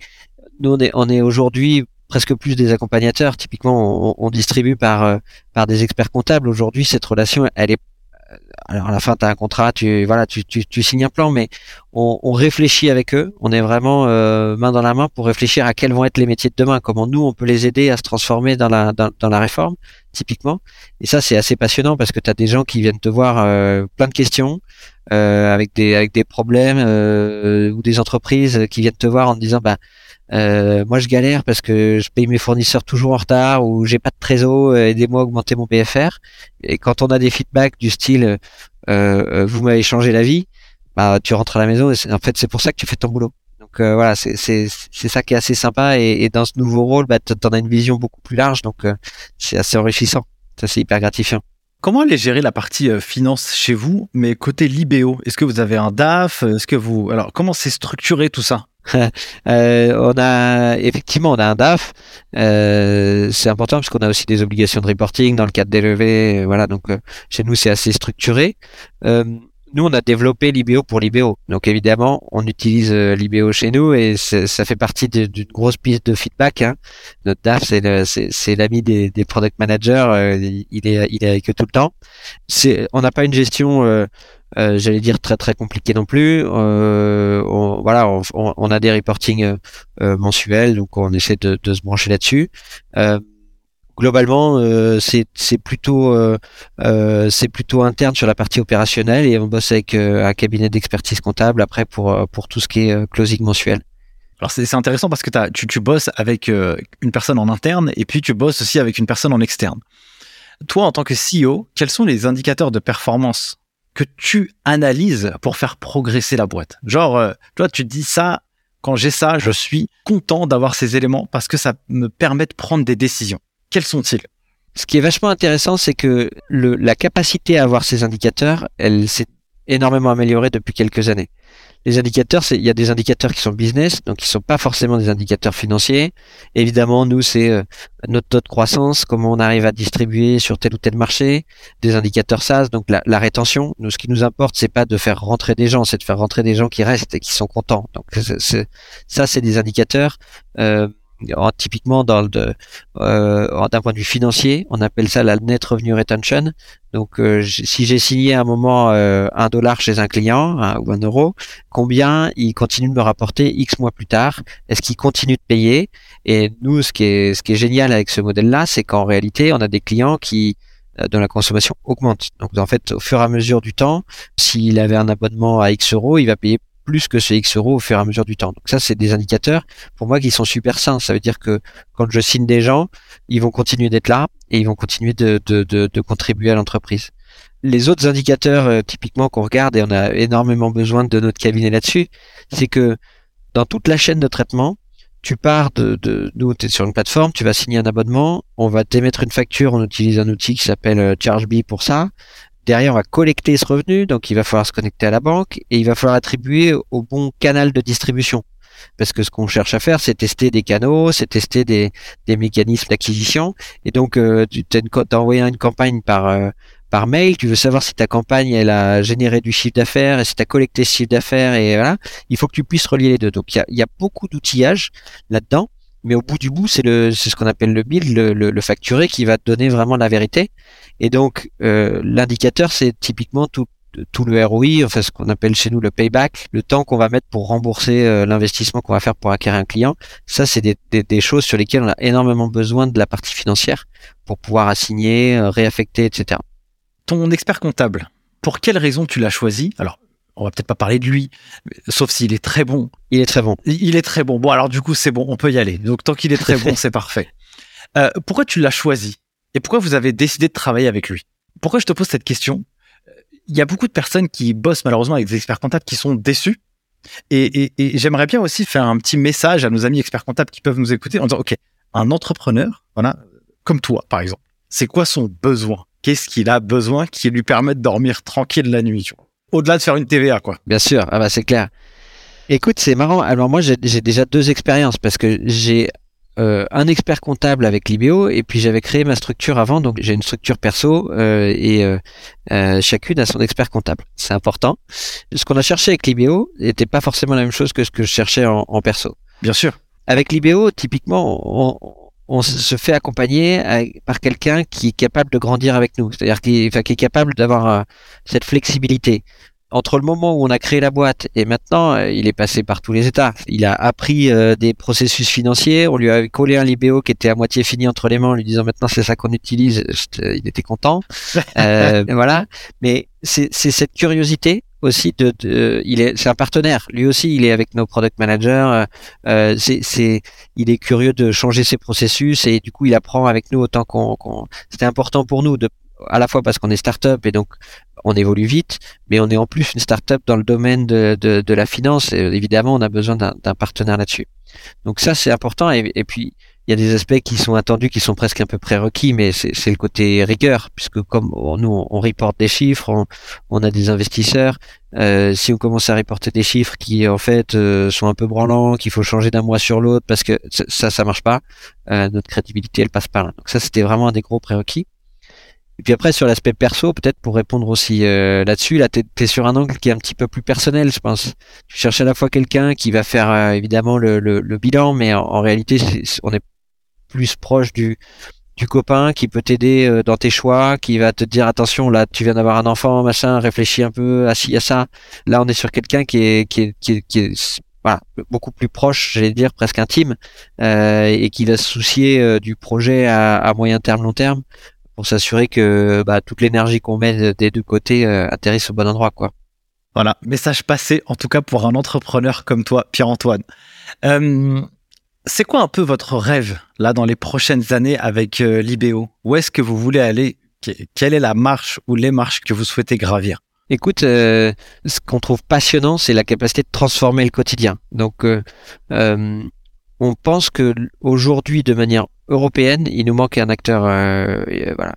nous on est on est aujourd'hui presque plus des accompagnateurs. Typiquement, on, on distribue par euh, par des experts comptables. Aujourd'hui, cette relation, elle est alors à la fin tu as un contrat, tu voilà, tu, tu, tu, signes un plan, mais on, on, réfléchit avec eux. On est vraiment euh, main dans la main pour réfléchir à quels vont être les métiers de demain, comment nous on peut les aider à se transformer dans la dans, dans la réforme typiquement. Et ça c'est assez passionnant parce que tu as des gens qui viennent te voir euh, plein de questions euh, avec des avec des problèmes euh, ou des entreprises qui viennent te voir en te disant bah euh, moi, je galère parce que je paye mes fournisseurs toujours en retard ou j'ai pas de trésor, euh, aidez-moi à augmenter mon BFR. Et quand on a des feedbacks du style euh, euh, vous m'avez changé la vie, bah tu rentres à la maison et en fait c'est pour ça que tu fais ton boulot. Donc voilà, c'est ça qui est assez sympa et, et dans ce nouveau rôle, bah t'en as une vision beaucoup plus large, donc c'est assez enrichissant. Ça c'est hyper gratifiant. Comment allez gérer la partie finance chez vous, mais côté Libéo? Est-ce que vous avez un DAF? Est-ce que vous alors comment c'est structuré tout ça? euh, on a effectivement on a un DAF. Euh, c'est important parce qu'on a aussi des obligations de reporting dans le cadre des levées. Euh, voilà, donc euh, chez nous c'est assez structuré. Euh, nous, on a développé l'IBO pour l'IBO. Donc évidemment, on utilise euh, l'IBO chez nous et ça fait partie d'une grosse piste de feedback. Hein. Notre DAF, c'est l'ami des, product managers. il est il avec eux tout le temps. On n'a pas une gestion euh, j'allais dire très très compliqué non plus. Euh, on, voilà, on, on, a des reportings euh, euh, mensuels, donc on essaie de, de se brancher là-dessus. Euh, globalement, c'est c'est plutôt c'est plutôt interne sur la partie opérationnelle et on bosse avec un cabinet d'expertise comptable après pour pour tout ce qui est closing mensuel. Alors c'est intéressant parce que as, tu, tu bosses avec une personne en interne et puis tu bosses aussi avec une personne en externe. Toi, en tant que CEO, quels sont les indicateurs de performance que tu analyses pour faire progresser la boîte. Genre, euh, toi, tu dis ça, Quand j'ai ça, je suis content d'avoir ces éléments parce que ça me permet de prendre des décisions. Quels sont-ils? Ce qui est vachement intéressant, c'est que la capacité à avoir ces indicateurs, elle s'est énormément améliorée depuis quelques années les indicateurs, il y a des indicateurs qui sont business, donc qui sont pas forcément des indicateurs financiers. Évidemment, nous c'est euh, notre taux de croissance, comment on arrive à distribuer sur tel ou tel marché, des indicateurs SaaS, donc la, la rétention. Nous, ce qui nous importe, c'est pas de faire rentrer des gens, c'est de faire rentrer des gens qui restent et qui sont contents. Donc ça, c'est des indicateurs. Euh, typiquement dans le euh, d'un point de vue financier, on appelle ça la net revenue retention. Donc, euh, si j'ai signé à un moment euh, un dollar chez un client ou un euro, combien il continue de me rapporter x mois plus tard? Est-ce qu'il continue de payer? Et nous, ce qui est ce qui est génial avec ce modèle-là, c'est qu'en réalité, on a des clients qui dont la consommation augmente. Donc en fait, au fur et à mesure du temps, s'il avait un abonnement à X euros, il va payer plus que ces X euros au fur et à mesure du temps. Donc ça, c'est des indicateurs pour moi qui sont super sains. Ça veut dire que quand je signe des gens, ils vont continuer d'être là et ils vont continuer de, contribuer à l'entreprise. Les autres indicateurs, euh, typiquement qu'on regarde, et on a énormément besoin de notre cabinet là-dessus, c'est que dans toute la chaîne de traitement, tu pars de, de nous, tu es sur une plateforme, tu vas signer un abonnement, on va t'émettre une facture, on utilise un outil qui s'appelle euh, ChargeBee pour ça. Derrière, on va collecter ce revenu, donc il va falloir se connecter à la banque et il va falloir attribuer au bon canal de distribution. Parce que ce qu'on cherche à faire, c'est tester des canaux, c'est tester des, mécanismes d'acquisition. Et donc, euh, tu as, envoyé une campagne par, euh, par mail, tu veux savoir si ta campagne, elle a généré du chiffre d'affaires et si tu as collecté ce chiffre d'affaires. Et voilà, il faut que tu puisses relier les deux. Donc, il y a, y a beaucoup d'outillage là-dedans mais au bout du bout, c'est le, ce qu'on appelle le build, le, le, facturé, qui va te donner vraiment la vérité. Et donc, euh, l'indicateur, c'est typiquement tout, tout le ROI, enfin ce qu'on appelle chez nous le payback, le temps qu'on va mettre pour rembourser euh, l'investissement qu'on va faire pour acquérir un client. Ça, c'est des, des, des, choses sur lesquelles on a énormément besoin de la partie financière pour pouvoir assigner, euh, réaffecter, etc. Ton expert comptable, pour quelle raison tu l'as choisi? Alors, on va peut-être pas parler de lui, sauf s'il est très bon. Il est très bon. Il est très bon. Bon, alors du coup, c'est bon, on peut y aller. Donc, tant qu'il est très bon, c'est parfait. Euh, pourquoi tu l'as choisi? Et pourquoi vous avez décidé de travailler avec lui? Pourquoi je te pose cette question? Il y a beaucoup de personnes qui bossent malheureusement avec des experts comptables qui sont déçus. Et, et j'aimerais bien aussi faire un petit message à nos amis experts comptables qui peuvent nous écouter en disant, OK, un entrepreneur, voilà, comme toi, par exemple, c'est quoi son besoin? Qu'est-ce qu'il a besoin qui lui permet de dormir tranquille la nuit Au-delà de faire une TVA, quoi. Bien sûr, ah bah c'est clair. Écoute, c'est marrant. Alors moi, j'ai déjà deux expériences parce que j'ai euh, un expert comptable avec Libéo et puis j'avais créé ma structure avant, donc j'ai une structure perso euh, et euh, chacune a son expert comptable. C'est important. Ce qu'on a cherché avec Libéo n'était pas forcément la même chose que ce que je cherchais en, perso. Bien sûr. Avec Libéo, typiquement, on, on se fait accompagner par quelqu'un qui est capable de grandir avec nous, c'est-à-dire qui, enfin, qui est capable d'avoir cette flexibilité entre le moment où on a créé la boîte et maintenant, euh, il est passé par tous les états. Il a appris euh, des processus financiers. On lui a collé un libéo qui était à moitié fini entre les mains, en lui disant maintenant c'est ça qu'on utilise. Il était content. euh, voilà. Mais c'est cette curiosité aussi de, de il est c'est un partenaire lui aussi il est avec nos product managers euh, c'est c'est il est curieux de changer ses processus et du coup il apprend avec nous autant qu'on qu'on c'était important pour nous de à la fois parce qu'on est start-up et donc on évolue vite, mais on est en plus une start-up dans le domaine de, de, de la finance. Et évidemment, on a besoin d'un partenaire là-dessus. Donc ça, c'est important. Et, puis, il y a des aspects qui sont attendus, qui sont presque un peu prérequis, mais c'est le côté rigueur, puisque comme nous, on, reporte des chiffres, on, on a des investisseurs. Euh, si on commence à reporter des chiffres qui, en fait, euh, sont un peu branlants, qu'il faut changer d'un mois sur l'autre, parce que ça, ça marche pas, euh, notre crédibilité, elle passe pas là. Donc ça, c'était vraiment un des gros prérequis. Et puis après, sur l'aspect perso, peut-être pour répondre aussi euh, là-dessus, là, tu es, sur un angle qui est un petit peu plus personnel, je pense. Tu cherches à la fois quelqu'un qui va faire euh, évidemment le, le, le, bilan, mais en, réalité, on est plus proche du, du copain qui peut t'aider euh, dans tes choix, qui va te dire attention, là, tu viens d'avoir un enfant, machin, réfléchis un peu à ci, à ça. Là, on est sur quelqu'un qui est, qui est, qui est, qui est voilà, beaucoup plus proche, j'allais dire presque intime, euh, et qui va se soucier du projet à, à, moyen terme, long terme, pour s'assurer que bah, toute l'énergie qu'on met des deux côtés euh, atterrisse au bon endroit, quoi. Voilà, message passé, en tout cas pour un entrepreneur comme toi, Pierre-Antoine. C'est quoi un peu votre rêve là dans les prochaines années avec euh, Où est-ce que vous voulez aller? Quelle est la marche ou les marches que vous souhaitez gravir? Écoute, euh, ce qu'on trouve passionnant, c'est la capacité de transformer le quotidien. Donc, euh, euh, on pense que aujourd'hui, de manière européenne, il nous manque un acteur. Euh, euh, voilà.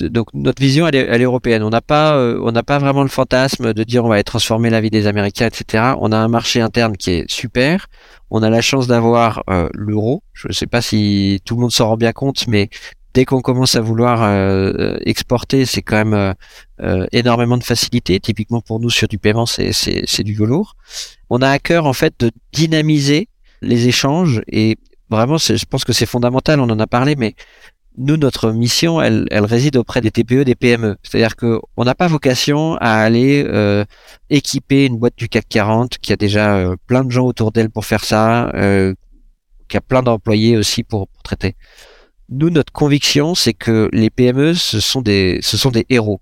Donc notre vision, elle est, elle est européenne. On n'a pas, euh, on n'a pas vraiment le fantasme de dire on va aller transformer la vie des Américains, etc. On a un marché interne qui est super. On a la chance d'avoir euh, l'euro. Je ne sais pas si tout le monde s'en rend bien compte, mais dès qu'on commence à vouloir euh, exporter, c'est quand même euh, euh, énormément de facilité. Typiquement pour nous sur du paiement, c'est c'est c'est du velours. On a à cœur en fait de dynamiser les échanges et vraiment, je pense que c'est fondamental. On en a parlé, mais nous, notre mission, elle, elle réside auprès des TPE, des PME. C'est-à-dire que on n'a pas vocation à aller euh, équiper une boîte du CAC 40 qui a déjà euh, plein de gens autour d'elle pour faire ça, euh, qui a plein d'employés aussi pour, pour traiter. Nous, notre conviction, c'est que les PME, ce sont des, ce sont des héros.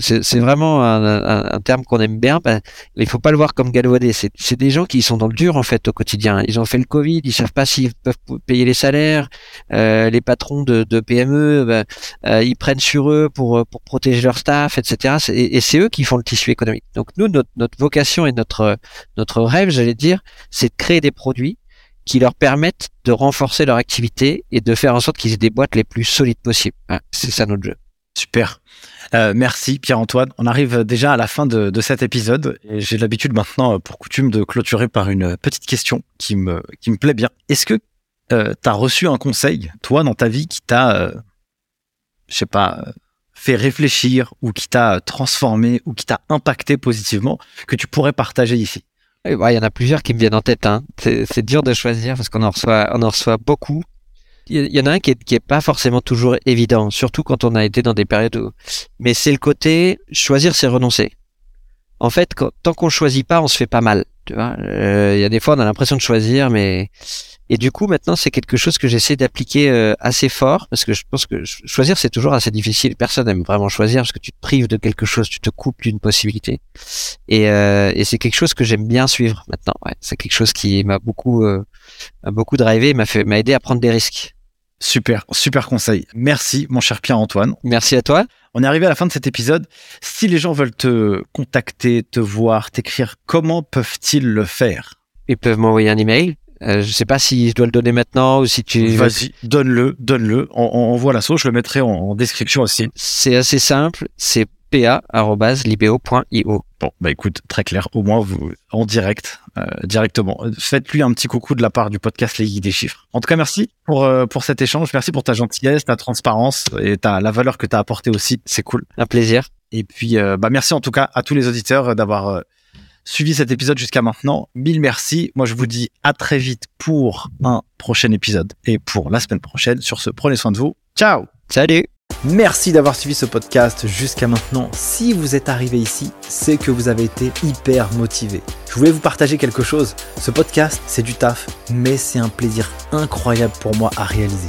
C'est vraiment un, un- un terme qu'on aime bien. ben, il faut pas le voir comme galvaudé. C'est des gens qui sont dans le dur en fait au quotidien. Ils ont fait le Covid, ils savent pas s'ils peuvent payer les salaires. Euh, les patrons de, de PME, ben, euh, ils prennent sur eux pour euh, pour protéger leur staff, etc. Et c'est eux qui font le tissu économique. Donc nous, notre, notre vocation et notre notre rêve, j'allais dire, c'est de créer des produits qui leur permettent de renforcer leur activité et de faire en sorte qu'ils aient des boîtes les plus solides possibles. Hein, c'est ça notre jeu. Super. Euh, merci Pierre-Antoine. On arrive déjà à la fin de, de cet épisode et j'ai l'habitude maintenant, euh, pour coutume, de clôturer par une petite question qui me, qui me plaît bien. Est-ce que tu as reçu un conseil, toi, dans ta vie, qui t'a, euh, je sais pas, euh, fait réfléchir ou qui t'a transformé ou qui t'a impacté positivement que tu pourrais partager ici? Et, ouais, Il y en a plusieurs qui me viennent en tête. Hein. C'est c'est dur de choisir parce qu'on en reçoit, on en reçoit beaucoup. Il y- en a un qui est, qui est pas forcément toujours évident, surtout quand on a été dans des périodes où... Mais c'est le côté choisir, c'est renoncer. En fait, quand- tant qu'on choisit pas, on se fait pas mal. Tu vois, Euh, il y a des fois, on a l'impression de choisir, mais et du coup, maintenant, c'est quelque chose que j'essaie d'appliquer euh, assez fort parce que je pense que ch- choisir, c'est toujours assez difficile. Personne n'aime vraiment choisir parce que tu te prives de quelque chose, tu te coupes d'une possibilité. Et, euh, et c'est quelque chose que j'aime bien suivre maintenant. Ouais, c'est quelque chose qui m'a beaucoup, euh, beaucoup drivé, m'a fait, m'a aidé à prendre des risques. Super, super conseil. Merci, mon cher Pierre-Antoine. Merci à toi. On est arrivé à la fin de cet épisode. Si les gens veulent te contacter, te voir, t'écrire, comment peuvent-ils le faire? Ils peuvent m'envoyer un email. Euh, je sais pas si je dois le donner maintenant ou si tu. Vas-y, donne-le, donne-le. On, on, on voit la sauce, je le mettrai en, en description aussi. C'est assez simple. C'est pa@libeo.io. Bon, bah écoute, très clair. Au moins, vous en direct, euh, directement. Faites-lui un petit coucou de la part du podcast Les Geeks des Chiffres. En tout cas, merci pour euh, pour cet échange. Merci pour ta gentillesse, ta transparence et ta la valeur que tu as apportée aussi. C'est cool. Un plaisir. Et puis, euh, bah merci en tout cas à tous les auditeurs euh, d'avoir euh, suivi cet épisode jusqu'à maintenant. Mille merci. Moi, je vous dis à très vite pour un prochain épisode et pour la semaine prochaine. Sur ce, prenez soin de vous. Ciao Salut. Merci d'avoir suivi ce podcast jusqu'à maintenant. Si vous êtes arrivé ici, c'est que vous avez été hyper motivé. Je voulais vous partager quelque chose. Ce podcast, c'est du taf, mais c'est un plaisir incroyable pour moi à réaliser.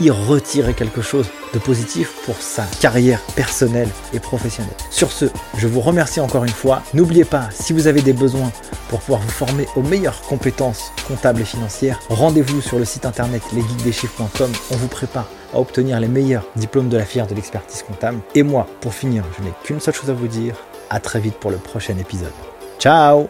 y retirer quelque chose de positif pour sa carrière personnelle et professionnelle. Sur ce, je vous remercie encore une fois. N'oubliez pas, si vous avez des besoins pour pouvoir vous former aux meilleures compétences comptables et financières, rendez-vous sur le site internet lesgeekdeschiffres.com. On vous prépare à obtenir les meilleurs diplômes de la filière de l'expertise comptable. Et moi, pour finir, je n'ai qu'une seule chose à vous dire. À très vite pour le prochain épisode. Ciao